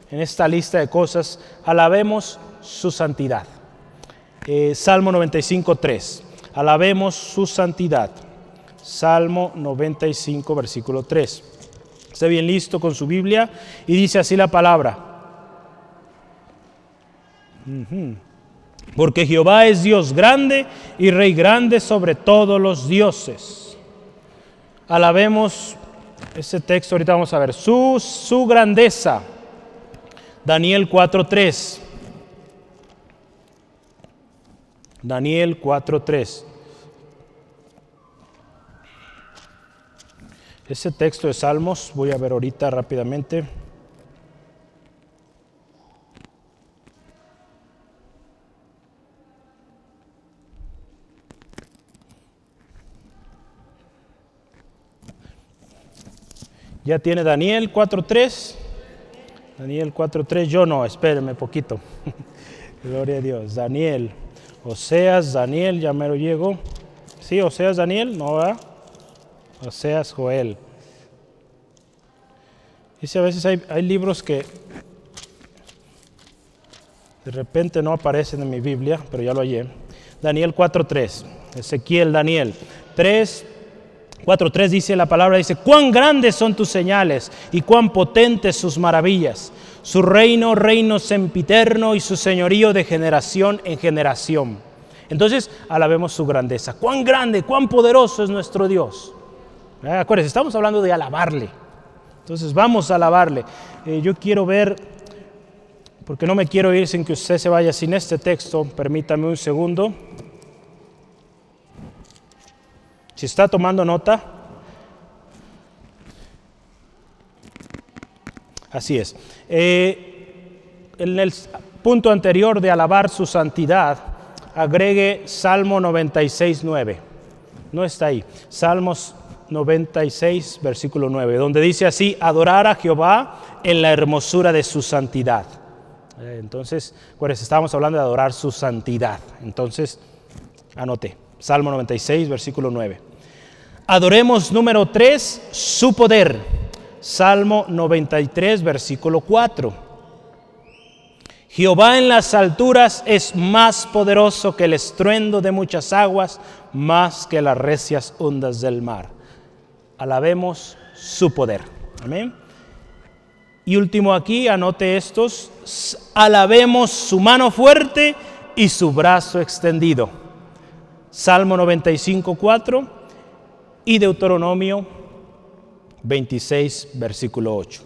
en esta lista de cosas, alabemos su santidad. Eh, Salmo 95, 3. Alabemos su santidad. Salmo 95, versículo 3. Esté bien listo con su Biblia y dice así la palabra. porque Jehová es Dios grande y Rey grande sobre todos los dioses. Alabemos ese texto, ahorita vamos a ver, su, su grandeza. Daniel 4.3. Daniel 4.3. Ese texto de Salmos, voy a ver ahorita rápidamente. Ya tiene Daniel 4.3. Daniel 4.3, yo no, espéreme poquito. Gloria a Dios. Daniel, Oseas, Daniel, ya me lo llego. Sí, Oseas, Daniel, no va. Oseas, Joel. Dice a veces hay, hay libros que de repente no aparecen en mi Biblia, pero ya lo hallé. Daniel 4.3, Ezequiel, Daniel 3, 4.3 dice la palabra, dice, cuán grandes son tus señales y cuán potentes sus maravillas. Su reino, reino sempiterno y su señorío de generación en generación. Entonces, alabemos su grandeza. Cuán grande, cuán poderoso es nuestro Dios. Eh, acuérdense, estamos hablando de alabarle. Entonces, vamos a alabarle. Eh, yo quiero ver, porque no me quiero ir sin que usted se vaya sin este texto, permítame un segundo. Si está tomando nota, así es. Eh, en el punto anterior de alabar su santidad, agregue Salmo 96, 9. No está ahí. Salmos 96, versículo 9, donde dice así, adorar a Jehová en la hermosura de su santidad. Eh, entonces, pues estábamos hablando de adorar su santidad. Entonces, anote, Salmo 96, versículo 9. Adoremos número 3, su poder. Salmo 93, versículo 4. Jehová en las alturas es más poderoso que el estruendo de muchas aguas, más que las recias ondas del mar. Alabemos su poder. Amén. Y último aquí, anote estos, alabemos su mano fuerte y su brazo extendido. Salmo 95, 4 y Deuteronomio 26, versículo 8.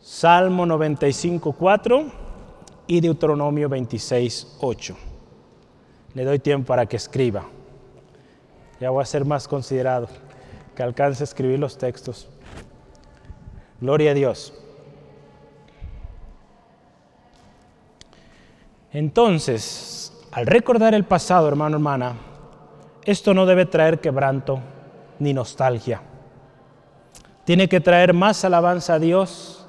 Salmo 95, 4 y Deuteronomio 26, 8. Le doy tiempo para que escriba. Ya voy a ser más considerado, que alcance a escribir los textos. Gloria a Dios. Entonces, al recordar el pasado, hermano, hermana, esto no debe traer quebranto ni nostalgia. Tiene que traer más alabanza a Dios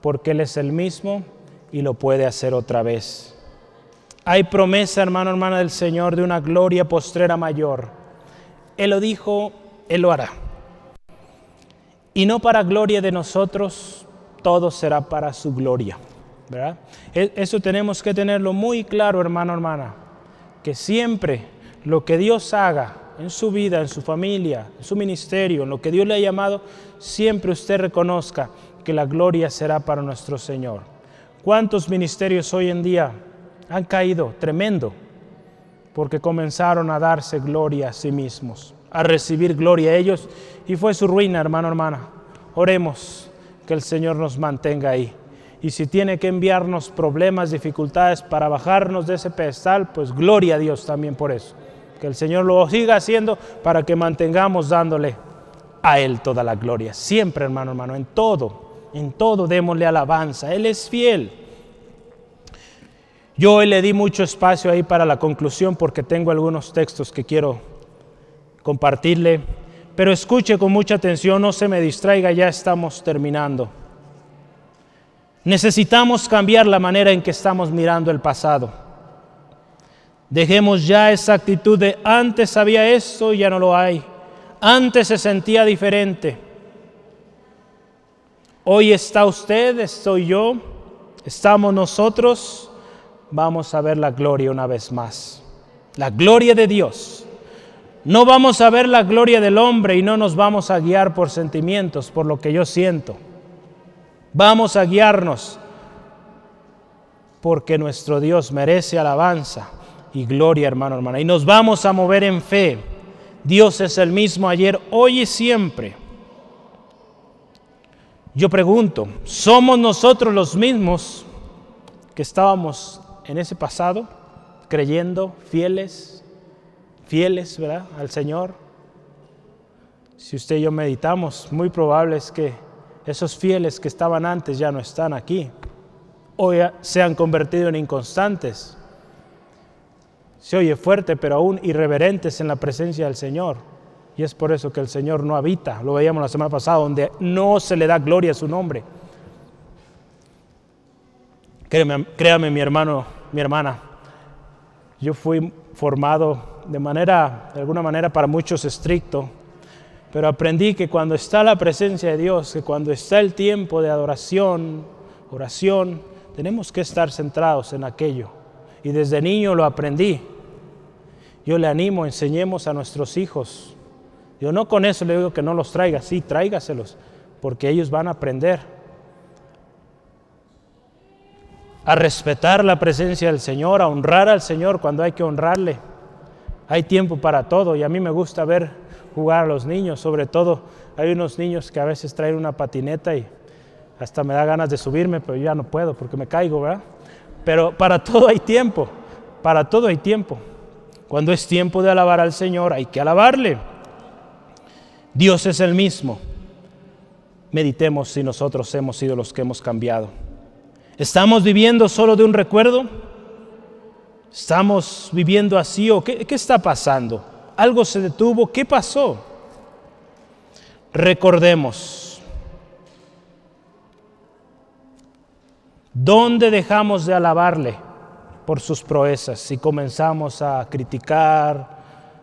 porque Él es el mismo y lo puede hacer otra vez. Hay promesa, hermano, hermana del Señor, de una gloria postrera mayor. Él lo dijo, Él lo hará. Y no para gloria de nosotros, todo será para su gloria. ¿verdad? E, eso tenemos que tenerlo muy claro, hermano, hermana, que siempre lo que Dios haga en su vida, en su familia, en su ministerio, en lo que Dios le ha llamado, siempre usted reconozca que la gloria será para nuestro Señor. ¿Cuántos ministerios hoy en día han caído? Tremendo, porque comenzaron a darse gloria a sí mismos, a recibir gloria a ellos, y fue su ruina, hermano, hermana. Oremos que el Señor nos mantenga ahí. Y si tiene que enviarnos problemas, dificultades para bajarnos de ese pedestal, pues gloria a Dios también por eso. Que el Señor lo siga haciendo para que mantengamos dándole a Él toda la gloria. Siempre, hermano, hermano, en todo, en todo démosle alabanza. Él es fiel. Yo hoy le di mucho espacio ahí para la conclusión porque tengo algunos textos que quiero compartirle. Pero escuche con mucha atención, no se me distraiga, ya estamos terminando. Necesitamos cambiar la manera en que estamos mirando el pasado. Dejemos ya esa actitud de antes había esto y ya no lo hay. Antes se sentía diferente. Hoy está usted, estoy yo, estamos nosotros. Vamos a ver la gloria una vez más. La gloria de Dios. No vamos a ver la gloria del hombre y no nos vamos a guiar por sentimientos, por lo que yo siento. Vamos a guiarnos porque nuestro Dios merece alabanza y gloria, hermano, hermana. Y nos vamos a mover en fe. Dios es el mismo ayer, hoy y siempre. Yo pregunto, ¿somos nosotros los mismos que estábamos en ese pasado, creyendo, fieles, fieles, ¿verdad? Al Señor. Si usted y yo meditamos, muy probable es que esos fieles que estaban antes ya no están aquí, o se han convertido en inconstantes. Se oye fuerte, pero aún irreverentes en la presencia del Señor. Y es por eso que el Señor no habita, lo veíamos la semana pasada, donde no se le da gloria a su nombre. Créame, créame mi hermano, mi hermana, yo fui formado de manera, de alguna manera para muchos estricto, pero aprendí que cuando está la presencia de Dios, que cuando está el tiempo de adoración, oración, tenemos que estar centrados en aquello. Y desde niño lo aprendí. Yo le animo, enseñemos a nuestros hijos yo no con eso le digo que no los traiga, sí, tráigaselos, porque ellos van a aprender a respetar la presencia del Señor, a honrar al Señor cuando hay que honrarle. Hay tiempo para todo y a mí me gusta ver jugar a los niños, sobre todo hay unos niños que a veces traen una patineta y hasta me da ganas de subirme, pero ya no puedo porque me caigo, ¿verdad? Pero para todo hay tiempo, para todo hay tiempo. Cuando es tiempo de alabar al Señor, hay que alabarle. Dios es el mismo. Meditemos si nosotros hemos sido los que hemos cambiado. ¿Estamos viviendo solo de un recuerdo? ¿Estamos viviendo así o qué, qué está pasando? ¿Algo se detuvo? ¿Qué pasó? Recordemos. ¿Dónde dejamos de alabarle por sus proezas y comenzamos a criticar,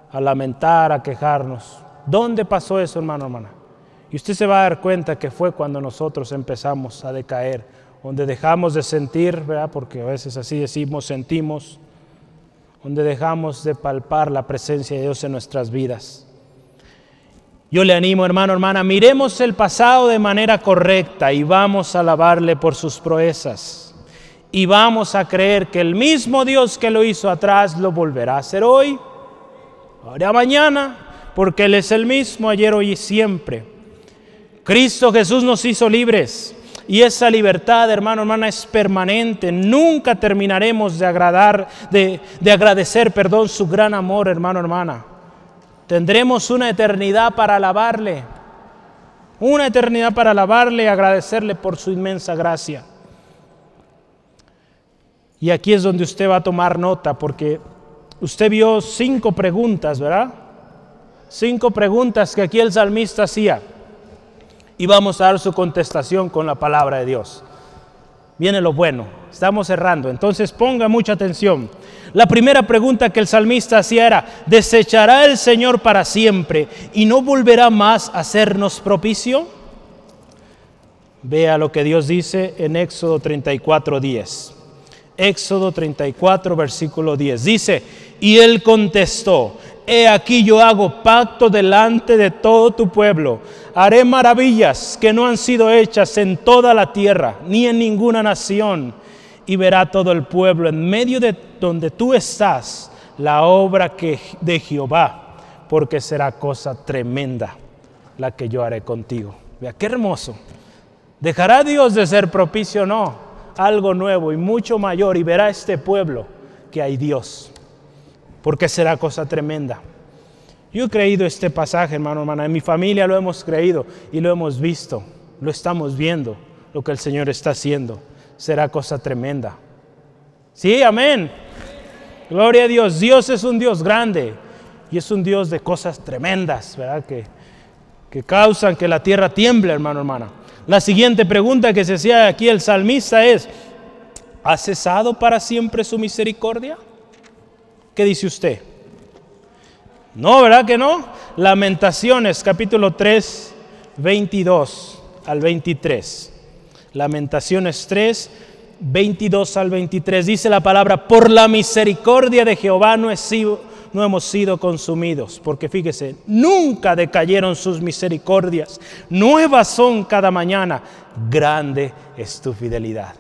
a lamentar, a quejarnos? ¿Dónde pasó eso, hermano, hermana? Y usted se va a dar cuenta que fue cuando nosotros empezamos a decaer, donde dejamos de sentir, ¿verdad? Porque a veces así decimos, sentimos, donde dejamos de palpar la presencia de Dios en nuestras vidas. Yo le animo, hermano, hermana, miremos el pasado de manera correcta y vamos a alabarle por sus proezas. Y vamos a creer que el mismo Dios que lo hizo atrás lo volverá a hacer hoy, ahora mañana porque Él es el mismo ayer, hoy y siempre. Cristo Jesús nos hizo libres y esa libertad, hermano, hermana, es permanente. Nunca terminaremos de agradar, de, de agradecer, perdón, su gran amor, hermano, hermana. Tendremos una eternidad para alabarle, una eternidad para alabarle y agradecerle por su inmensa gracia. Y aquí es donde usted va a tomar nota, porque usted vio cinco preguntas, ¿verdad? cinco preguntas que aquí el salmista hacía y vamos a dar su contestación con la palabra de Dios. Viene lo bueno, estamos cerrando, entonces ponga mucha atención. La primera pregunta que el salmista hacía era, ¿desechará el Señor para siempre y no volverá más a hacernos propicio? Vea lo que Dios dice en Éxodo 34, 10. Éxodo 34, versículo 10. Dice, y él contestó, He aquí yo hago pacto delante de todo tu pueblo. Haré maravillas que no han sido hechas en toda la tierra, ni en ninguna nación. Y verá todo el pueblo en medio de donde tú estás la obra que, de Jehová, porque será cosa tremenda la que yo haré contigo. Vea, qué hermoso. ¿Dejará Dios de ser propicio o no? Algo nuevo y mucho mayor y verá este pueblo que hay Dios porque será cosa tremenda. Yo he creído este pasaje, hermano, hermana, en mi familia lo hemos creído y lo hemos visto, lo estamos viendo, lo que el Señor está haciendo. Será cosa tremenda. Sí, amén. Gloria a Dios. Dios es un Dios grande y es un Dios de cosas tremendas, ¿verdad? Que, que causan que la tierra tiemble, hermano, hermana. La siguiente pregunta que se hacía aquí el salmista es, ¿ha cesado para siempre su misericordia? ¿Qué dice usted? No, ¿verdad que no? Lamentaciones, capítulo 3, 22 al 23. Lamentaciones 3, 22 al 23. Dice la palabra, por la misericordia de Jehová no, no hemos sido consumidos. Porque fíjese, nunca decayeron sus misericordias. Nuevas son cada mañana. Grande es tu fidelidad.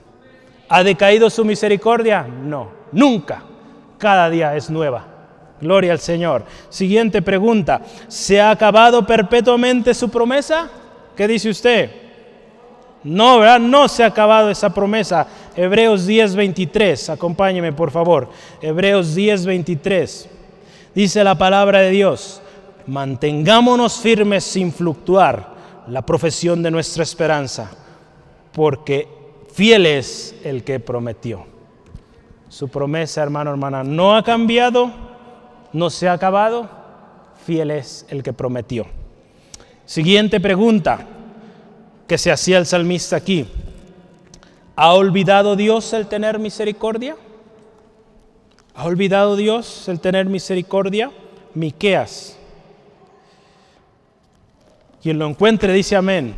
¿Ha decaído su misericordia? No, nunca. Cada día es nueva. Gloria al Señor. Siguiente pregunta. ¿Se ha acabado perpetuamente su promesa? ¿Qué dice usted? No, ¿verdad? No se ha acabado esa promesa. Hebreos 10:23. Acompáñeme, por favor. Hebreos 10:23. Dice la palabra de Dios. Mantengámonos firmes sin fluctuar la profesión de nuestra esperanza, porque fiel es el que prometió. Su promesa, hermano, hermana, no ha cambiado, no se ha acabado, fiel es el que prometió. Siguiente pregunta que se hacía el salmista aquí. ¿Ha olvidado Dios el tener misericordia? ¿Ha olvidado Dios el tener misericordia? Miqueas quien lo encuentre dice amén.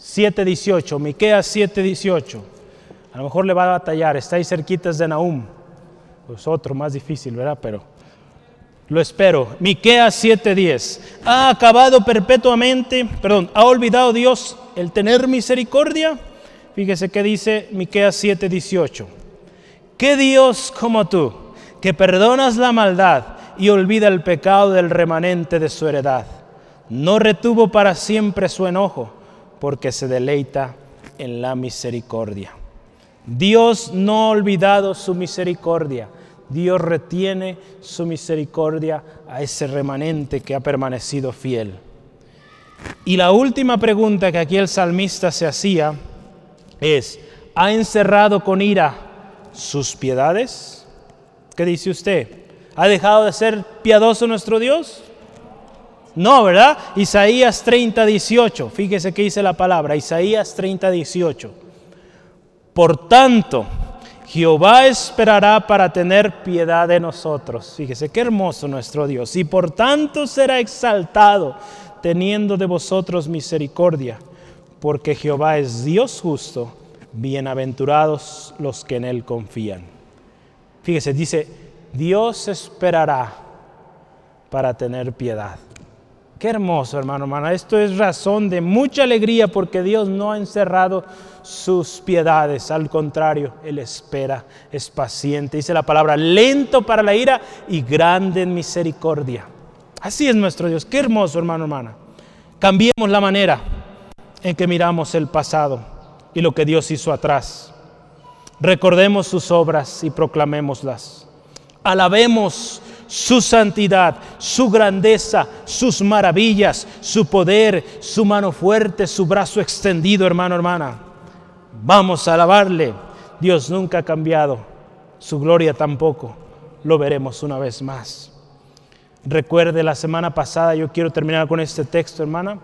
7.18, Miqueas 7.18. A lo mejor le va a batallar, está ahí cerquitas de Nahum. Pues otro más difícil, ¿verdad? Pero lo espero. Miqueas 7:10. ¿Ha acabado perpetuamente, perdón, ha olvidado Dios el tener misericordia? Fíjese que dice Miqueas 7:18. ¿Qué Dios como tú, que perdonas la maldad y olvida el pecado del remanente de su heredad? no retuvo para siempre su enojo, porque se deleita en la misericordia. Dios no ha olvidado su misericordia. Dios retiene su misericordia a ese remanente que ha permanecido fiel. Y la última pregunta que aquí el salmista se hacía es, ¿ha encerrado con ira sus piedades? ¿Qué dice usted? ¿Ha dejado de ser piadoso nuestro Dios? No, ¿verdad? Isaías 30, 18. Fíjese que dice la palabra. Isaías 30, 18. Por tanto, Jehová esperará para tener piedad de nosotros. Fíjese qué hermoso nuestro Dios. Y por tanto será exaltado, teniendo de vosotros misericordia, porque Jehová es Dios justo, bienaventurados los que en Él confían. Fíjese, dice, Dios esperará para tener piedad. Qué hermoso, hermano, hermana. Esto es razón de mucha alegría porque Dios no ha encerrado sus piedades. Al contrario, Él espera, es paciente. Dice la palabra, lento para la ira y grande en misericordia. Así es nuestro Dios. Qué hermoso, hermano, hermana. Cambiemos la manera en que miramos el pasado y lo que Dios hizo atrás. Recordemos sus obras y proclamémoslas. Alabemos su santidad, su grandeza, sus maravillas, su poder, su mano fuerte, su brazo extendido, hermano, hermana. Vamos a alabarle. Dios nunca ha cambiado, su gloria tampoco. Lo veremos una vez más. Recuerde la semana pasada, yo quiero terminar con este texto, hermana.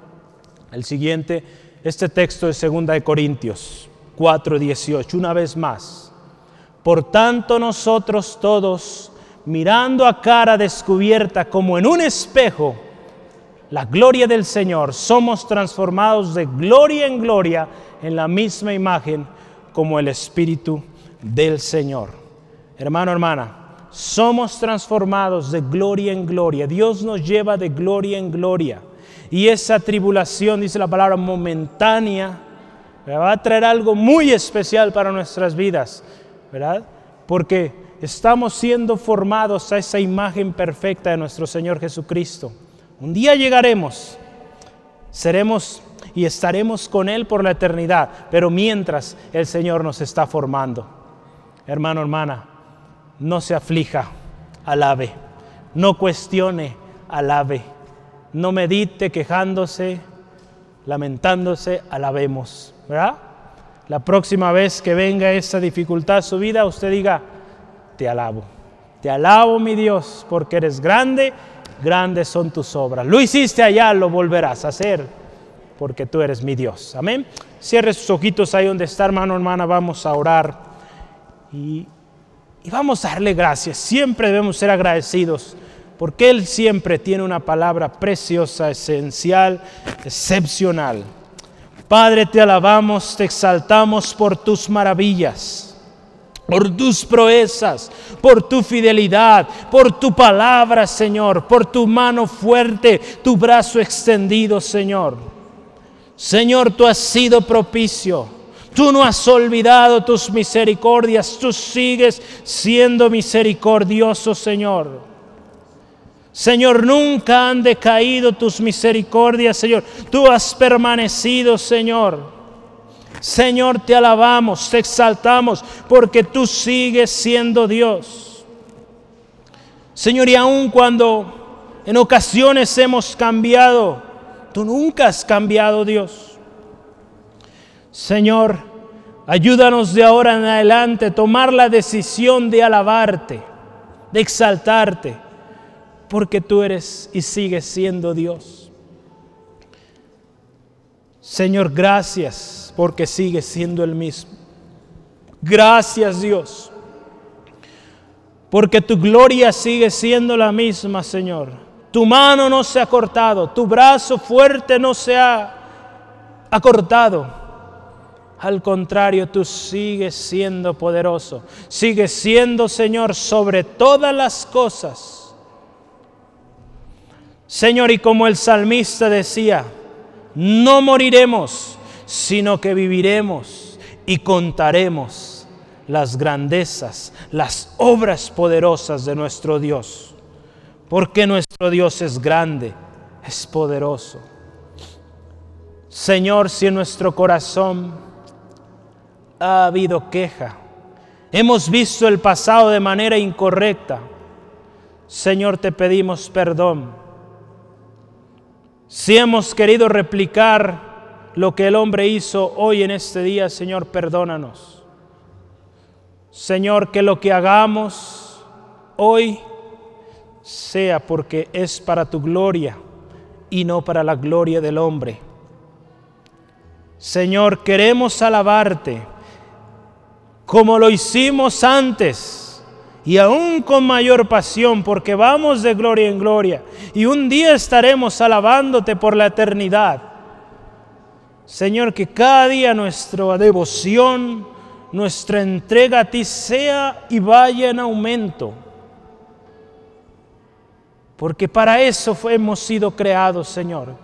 El siguiente, este texto es 2 de Corintios 4:18, una vez más. Por tanto nosotros todos mirando a cara descubierta como en un espejo la gloria del Señor, somos transformados de gloria en gloria en la misma imagen como el Espíritu del Señor. Hermano, hermana, somos transformados de gloria en gloria. Dios nos lleva de gloria en gloria. Y esa tribulación, dice la palabra, momentánea, va a traer algo muy especial para nuestras vidas, ¿verdad? Porque estamos siendo formados a esa imagen perfecta de nuestro Señor Jesucristo. Un día llegaremos, seremos y estaremos con Él por la eternidad, pero mientras el Señor nos está formando. Hermano, hermana, no se aflija, alabe, no cuestione, alabe, no medite quejándose, lamentándose, alabemos, ¿verdad? La próxima vez que venga esa dificultad a su vida, usted diga, te alabo. Te alabo, mi Dios, porque eres grande, grandes son tus obras. Lo hiciste allá, lo volverás a hacer, porque tú eres mi Dios. Amén. Cierre sus ojitos ahí donde está, hermano, hermana, vamos a orar y, y vamos a darle gracias. Siempre debemos ser agradecidos, porque Él siempre tiene una palabra preciosa, esencial, excepcional. Padre, te alabamos, te exaltamos por tus maravillas por tus proezas, por tu fidelidad, por tu palabra, Señor, por tu mano fuerte, tu brazo extendido, Señor. Señor, tú has sido propicio. Tú no has olvidado tus misericordias, tú sigues siendo misericordioso, Señor. Señor, nunca han decaído tus misericordias, Señor. Tú has permanecido, Señor. Señor, te alabamos, te exaltamos, porque tú sigues siendo Dios. Señor, y aun cuando en ocasiones hemos cambiado, tú nunca has cambiado, Dios. Señor, ayúdanos de ahora en adelante a tomar la decisión de alabarte, de exaltarte porque tú eres y sigues siendo Dios. Señor, gracias porque sigues siendo el mismo. Gracias Dios, porque tu gloria sigue siendo la misma, Señor. Tu mano no se ha cortado, tu brazo fuerte no se ha acortado. Al contrario, tú sigues siendo poderoso, sigues siendo, Señor, sobre todas las cosas Señor, y como el salmista decía, no moriremos, sino que viviremos y contaremos las grandezas, las obras poderosas de nuestro Dios. Porque nuestro Dios es grande, es poderoso. Señor, si en nuestro corazón ha habido queja, hemos visto el pasado de manera incorrecta, Señor, te pedimos perdón si hemos querido replicar lo que el hombre hizo hoy en este día, Señor, perdónanos. Señor, que lo que hagamos hoy sea porque es para tu gloria y no para la gloria del hombre. Señor, queremos alabarte como lo hicimos antes y aún con mayor pasión, porque vamos de gloria en gloria y un día estaremos alabándote por la eternidad. Señor, que cada día nuestra devoción, nuestra entrega a ti sea y vaya en aumento. Porque para eso hemos sido creados, Señor.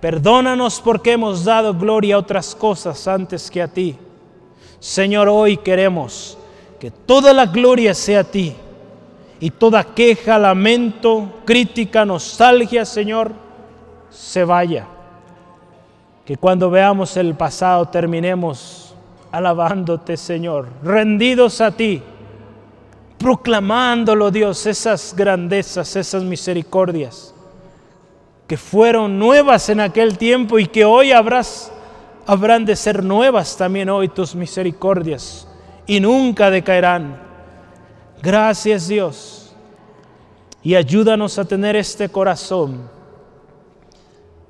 Perdónanos porque hemos dado gloria a otras cosas antes que a ti. Señor, hoy queremos que toda la gloria sea a ti y toda queja, lamento, crítica, nostalgia, Señor, se vaya. Que cuando veamos el pasado terminemos alabándote, Señor, rendidos a ti, proclamándolo, Dios, esas grandezas, esas misericordias que fueron nuevas en aquel tiempo y que hoy habrás, habrán de ser nuevas también hoy tus misericordias y nunca decaerán. Gracias Dios. Y ayúdanos a tener este corazón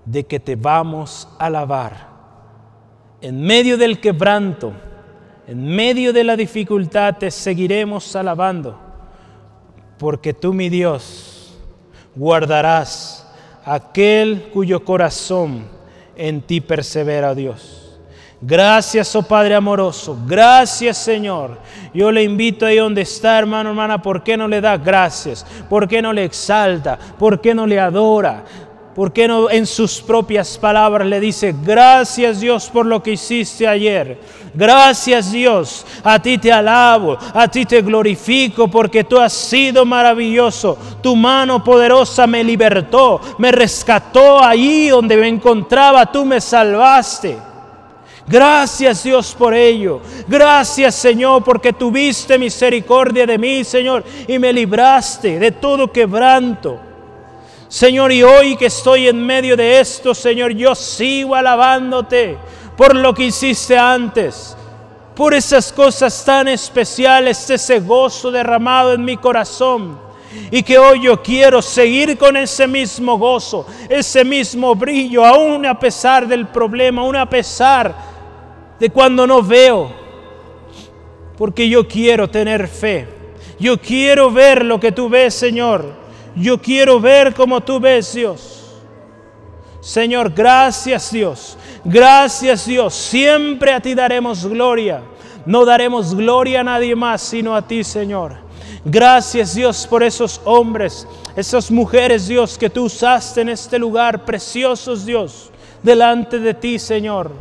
de que te vamos a alabar. En medio del quebranto, en medio de la dificultad, te seguiremos alabando. Porque tú, mi Dios, guardarás aquel cuyo corazón en ti persevera, Dios. Gracias, oh Padre amoroso. Gracias, Señor. Yo le invito ahí donde está, hermano, hermana, ¿por qué no le da gracias? ¿Por qué no le exalta? ¿Por qué no le adora? ¿Por qué no en sus propias palabras le dice, gracias Dios por lo que hiciste ayer? Gracias Dios, a ti te alabo, a ti te glorifico porque tú has sido maravilloso. Tu mano poderosa me libertó, me rescató allí donde me encontraba, tú me salvaste. Gracias Dios por ello. Gracias Señor porque tuviste misericordia de mí, Señor, y me libraste de todo quebranto. Señor, y hoy que estoy en medio de esto, Señor, yo sigo alabándote por lo que hiciste antes, por esas cosas tan especiales, ese gozo derramado en mi corazón. Y que hoy yo quiero seguir con ese mismo gozo, ese mismo brillo, aún a pesar del problema, aún a pesar de cuando no veo, porque yo quiero tener fe. Yo quiero ver lo que tú ves, Señor. Yo quiero ver como tú ves, Dios. Señor, gracias Dios. Gracias Dios. Siempre a ti daremos gloria. No daremos gloria a nadie más sino a ti, Señor. Gracias Dios por esos hombres, esas mujeres, Dios, que tú usaste en este lugar, preciosos Dios, delante de ti, Señor.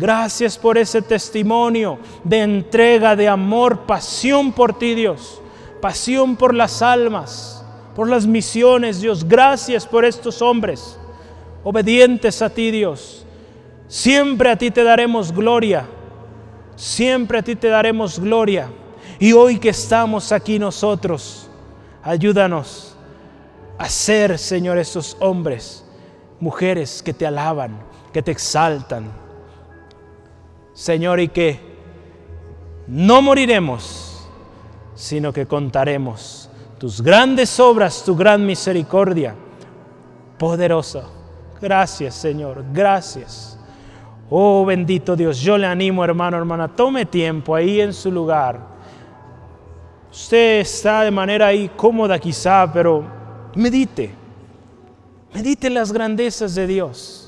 Gracias por ese testimonio de entrega, de amor, pasión por ti, Dios. Pasión por las almas, por las misiones, Dios. Gracias por estos hombres obedientes a ti, Dios. Siempre a ti te daremos gloria. Siempre a ti te daremos gloria. Y hoy que estamos aquí nosotros, ayúdanos a ser, Señor, esos hombres, mujeres que te alaban, que te exaltan. Señor, y que no moriremos, sino que contaremos tus grandes obras, tu gran misericordia. Poderosa. Gracias, Señor. Gracias. Oh bendito Dios, yo le animo hermano, hermana, tome tiempo ahí en su lugar. Usted está de manera ahí cómoda quizá, pero medite. Medite las grandezas de Dios.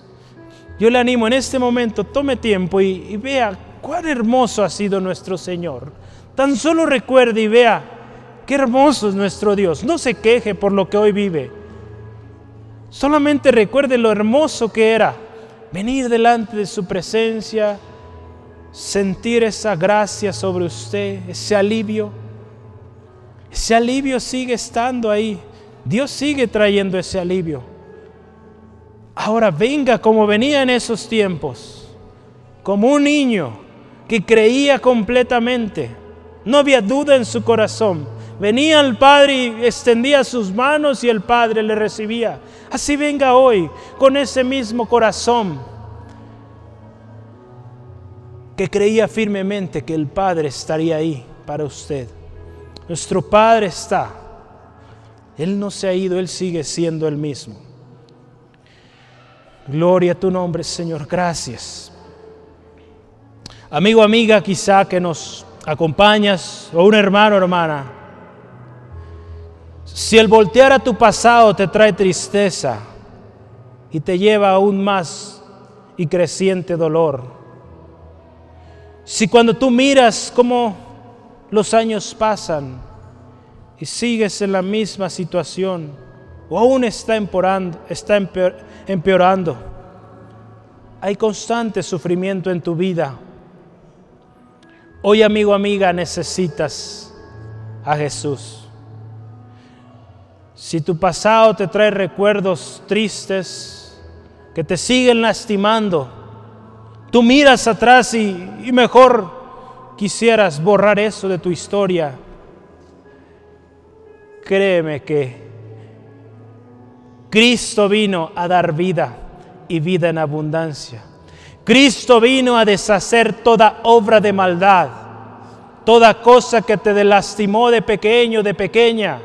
Yo le animo en este momento, tome tiempo y, vea cuán hermoso ha sido nuestro Señor. Tan solo recuerde y vea qué hermoso es nuestro Dios. No se queje por lo que hoy vive. Solamente recuerde lo hermoso que era venir delante de su presencia, sentir esa gracia sobre usted, ese alivio. Ese alivio sigue estando ahí. Dios sigue trayendo ese alivio. Ahora venga como venía en esos tiempos, como un niño que creía completamente. No había duda en su corazón. Venía al Padre y extendía sus manos y el Padre le recibía. Así venga hoy con ese mismo corazón que creía firmemente que el Padre estaría ahí para usted. Nuestro Padre está. Él no se ha ido, Él sigue siendo el mismo. Gloria a tu nombre, Señor. Gracias. Amigo, amiga, quizá que nos acompañas, o un hermano, hermana si el voltear a tu pasado te trae tristeza y te lleva aún más y creciente dolor, si cuando tú miras cómo los años pasan y sigues en la misma situación o aún está empeorando, está empeorando hay constante sufrimiento en tu vida, hoy amigo, amiga, necesitas a Jesús. Si tu pasado te trae recuerdos tristes que te siguen lastimando, tú miras atrás y, mejor quisieras borrar eso de tu historia. Créeme que Cristo vino a dar vida y vida en abundancia. Cristo vino a deshacer toda obra de maldad, toda cosa que te lastimó de pequeño, de pequeña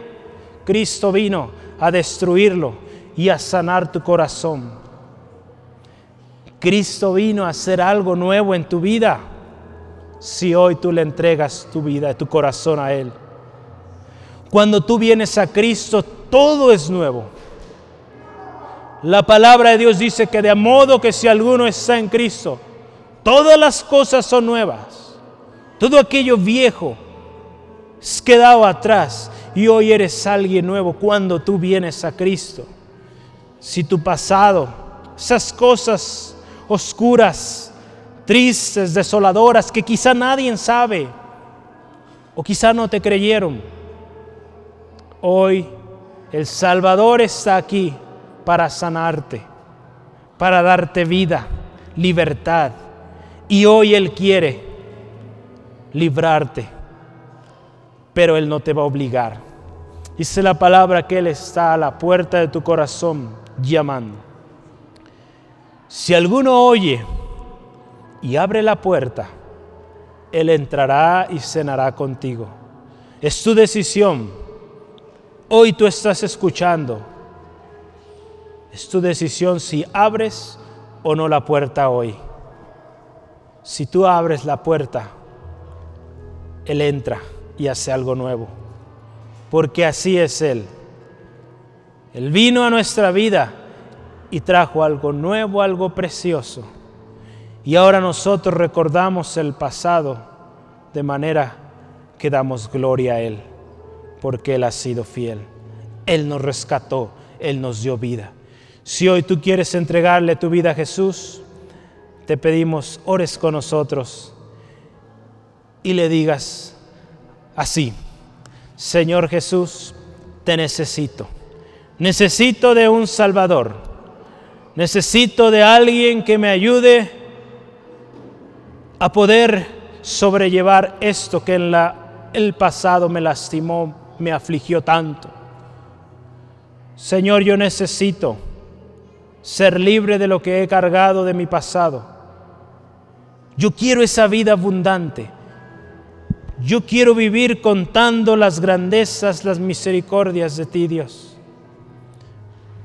Cristo vino a destruirlo y a sanar tu corazón. Cristo vino a hacer algo nuevo en tu vida si hoy tú le entregas tu vida, tu corazón a Él. Cuando tú vienes a Cristo, todo es nuevo. La palabra de Dios dice que de modo que si alguno está en Cristo, todas las cosas son nuevas. Todo aquello viejo es quedado atrás y hoy eres alguien nuevo cuando tú vienes a Cristo. Si tu pasado, esas cosas oscuras, tristes, desoladoras, que quizá nadie sabe o quizá no te creyeron, hoy el Salvador está aquí para sanarte, para darte vida, libertad. Y hoy Él quiere librarte, pero Él no te va a obligar. Dice la palabra que Él está a la puerta de tu corazón llamando. Si alguno oye y abre la puerta, Él entrará y cenará contigo. Es tu decisión. Hoy tú estás escuchando. Es tu decisión si abres o no la puerta hoy. Si tú abres la puerta, Él entra y hace algo nuevo porque así es Él. Él vino a nuestra vida y trajo algo nuevo, algo precioso. Y ahora nosotros recordamos el pasado de manera que damos gloria a Él, porque Él ha sido fiel. Él nos rescató, Él nos dio vida. Si hoy tú quieres entregarle tu vida a Jesús, te pedimos, ores con nosotros y le digas así, Señor Jesús, te necesito. Necesito de un Salvador. Necesito de alguien que me ayude a poder sobrellevar esto que en la, el pasado me lastimó, me afligió tanto. Señor, yo necesito ser libre de lo que he cargado de mi pasado. Yo quiero esa vida abundante. Yo quiero vivir contando las grandezas, las misericordias de ti, Dios.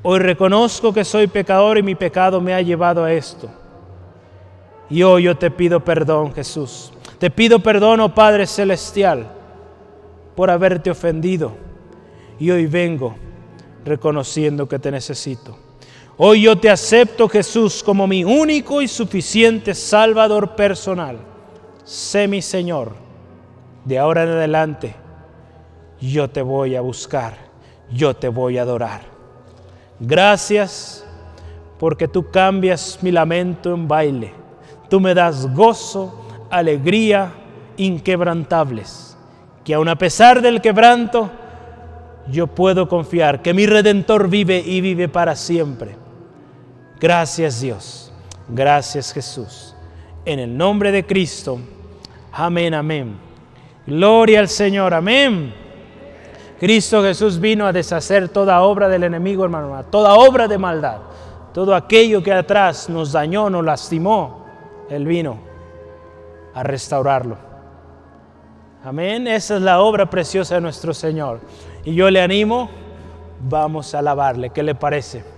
Hoy reconozco que soy pecador y mi pecado me ha llevado a esto. Y hoy yo te pido perdón, Jesús. Te pido perdón, oh Padre Celestial, por haberte ofendido. Y hoy vengo reconociendo que te necesito. Hoy yo te acepto, Jesús, como mi único y suficiente Salvador personal. Sé mi Señor. De ahora en adelante, yo te voy a buscar, yo te voy a adorar. Gracias porque tú cambias mi lamento en baile. Tú me das gozo, alegría inquebrantables. Que aun a pesar del quebranto, yo puedo confiar que mi redentor vive y vive para siempre. Gracias Dios. Gracias Jesús. En el nombre de Cristo. Amén, amén. Gloria al Señor. Amén. Cristo Jesús vino a deshacer toda obra del enemigo, hermano, toda obra de maldad, todo aquello que atrás nos dañó, nos lastimó. Él vino a restaurarlo. Amén. Esa es la obra preciosa de nuestro Señor. Y yo le animo, vamos a alabarle. ¿Qué le parece?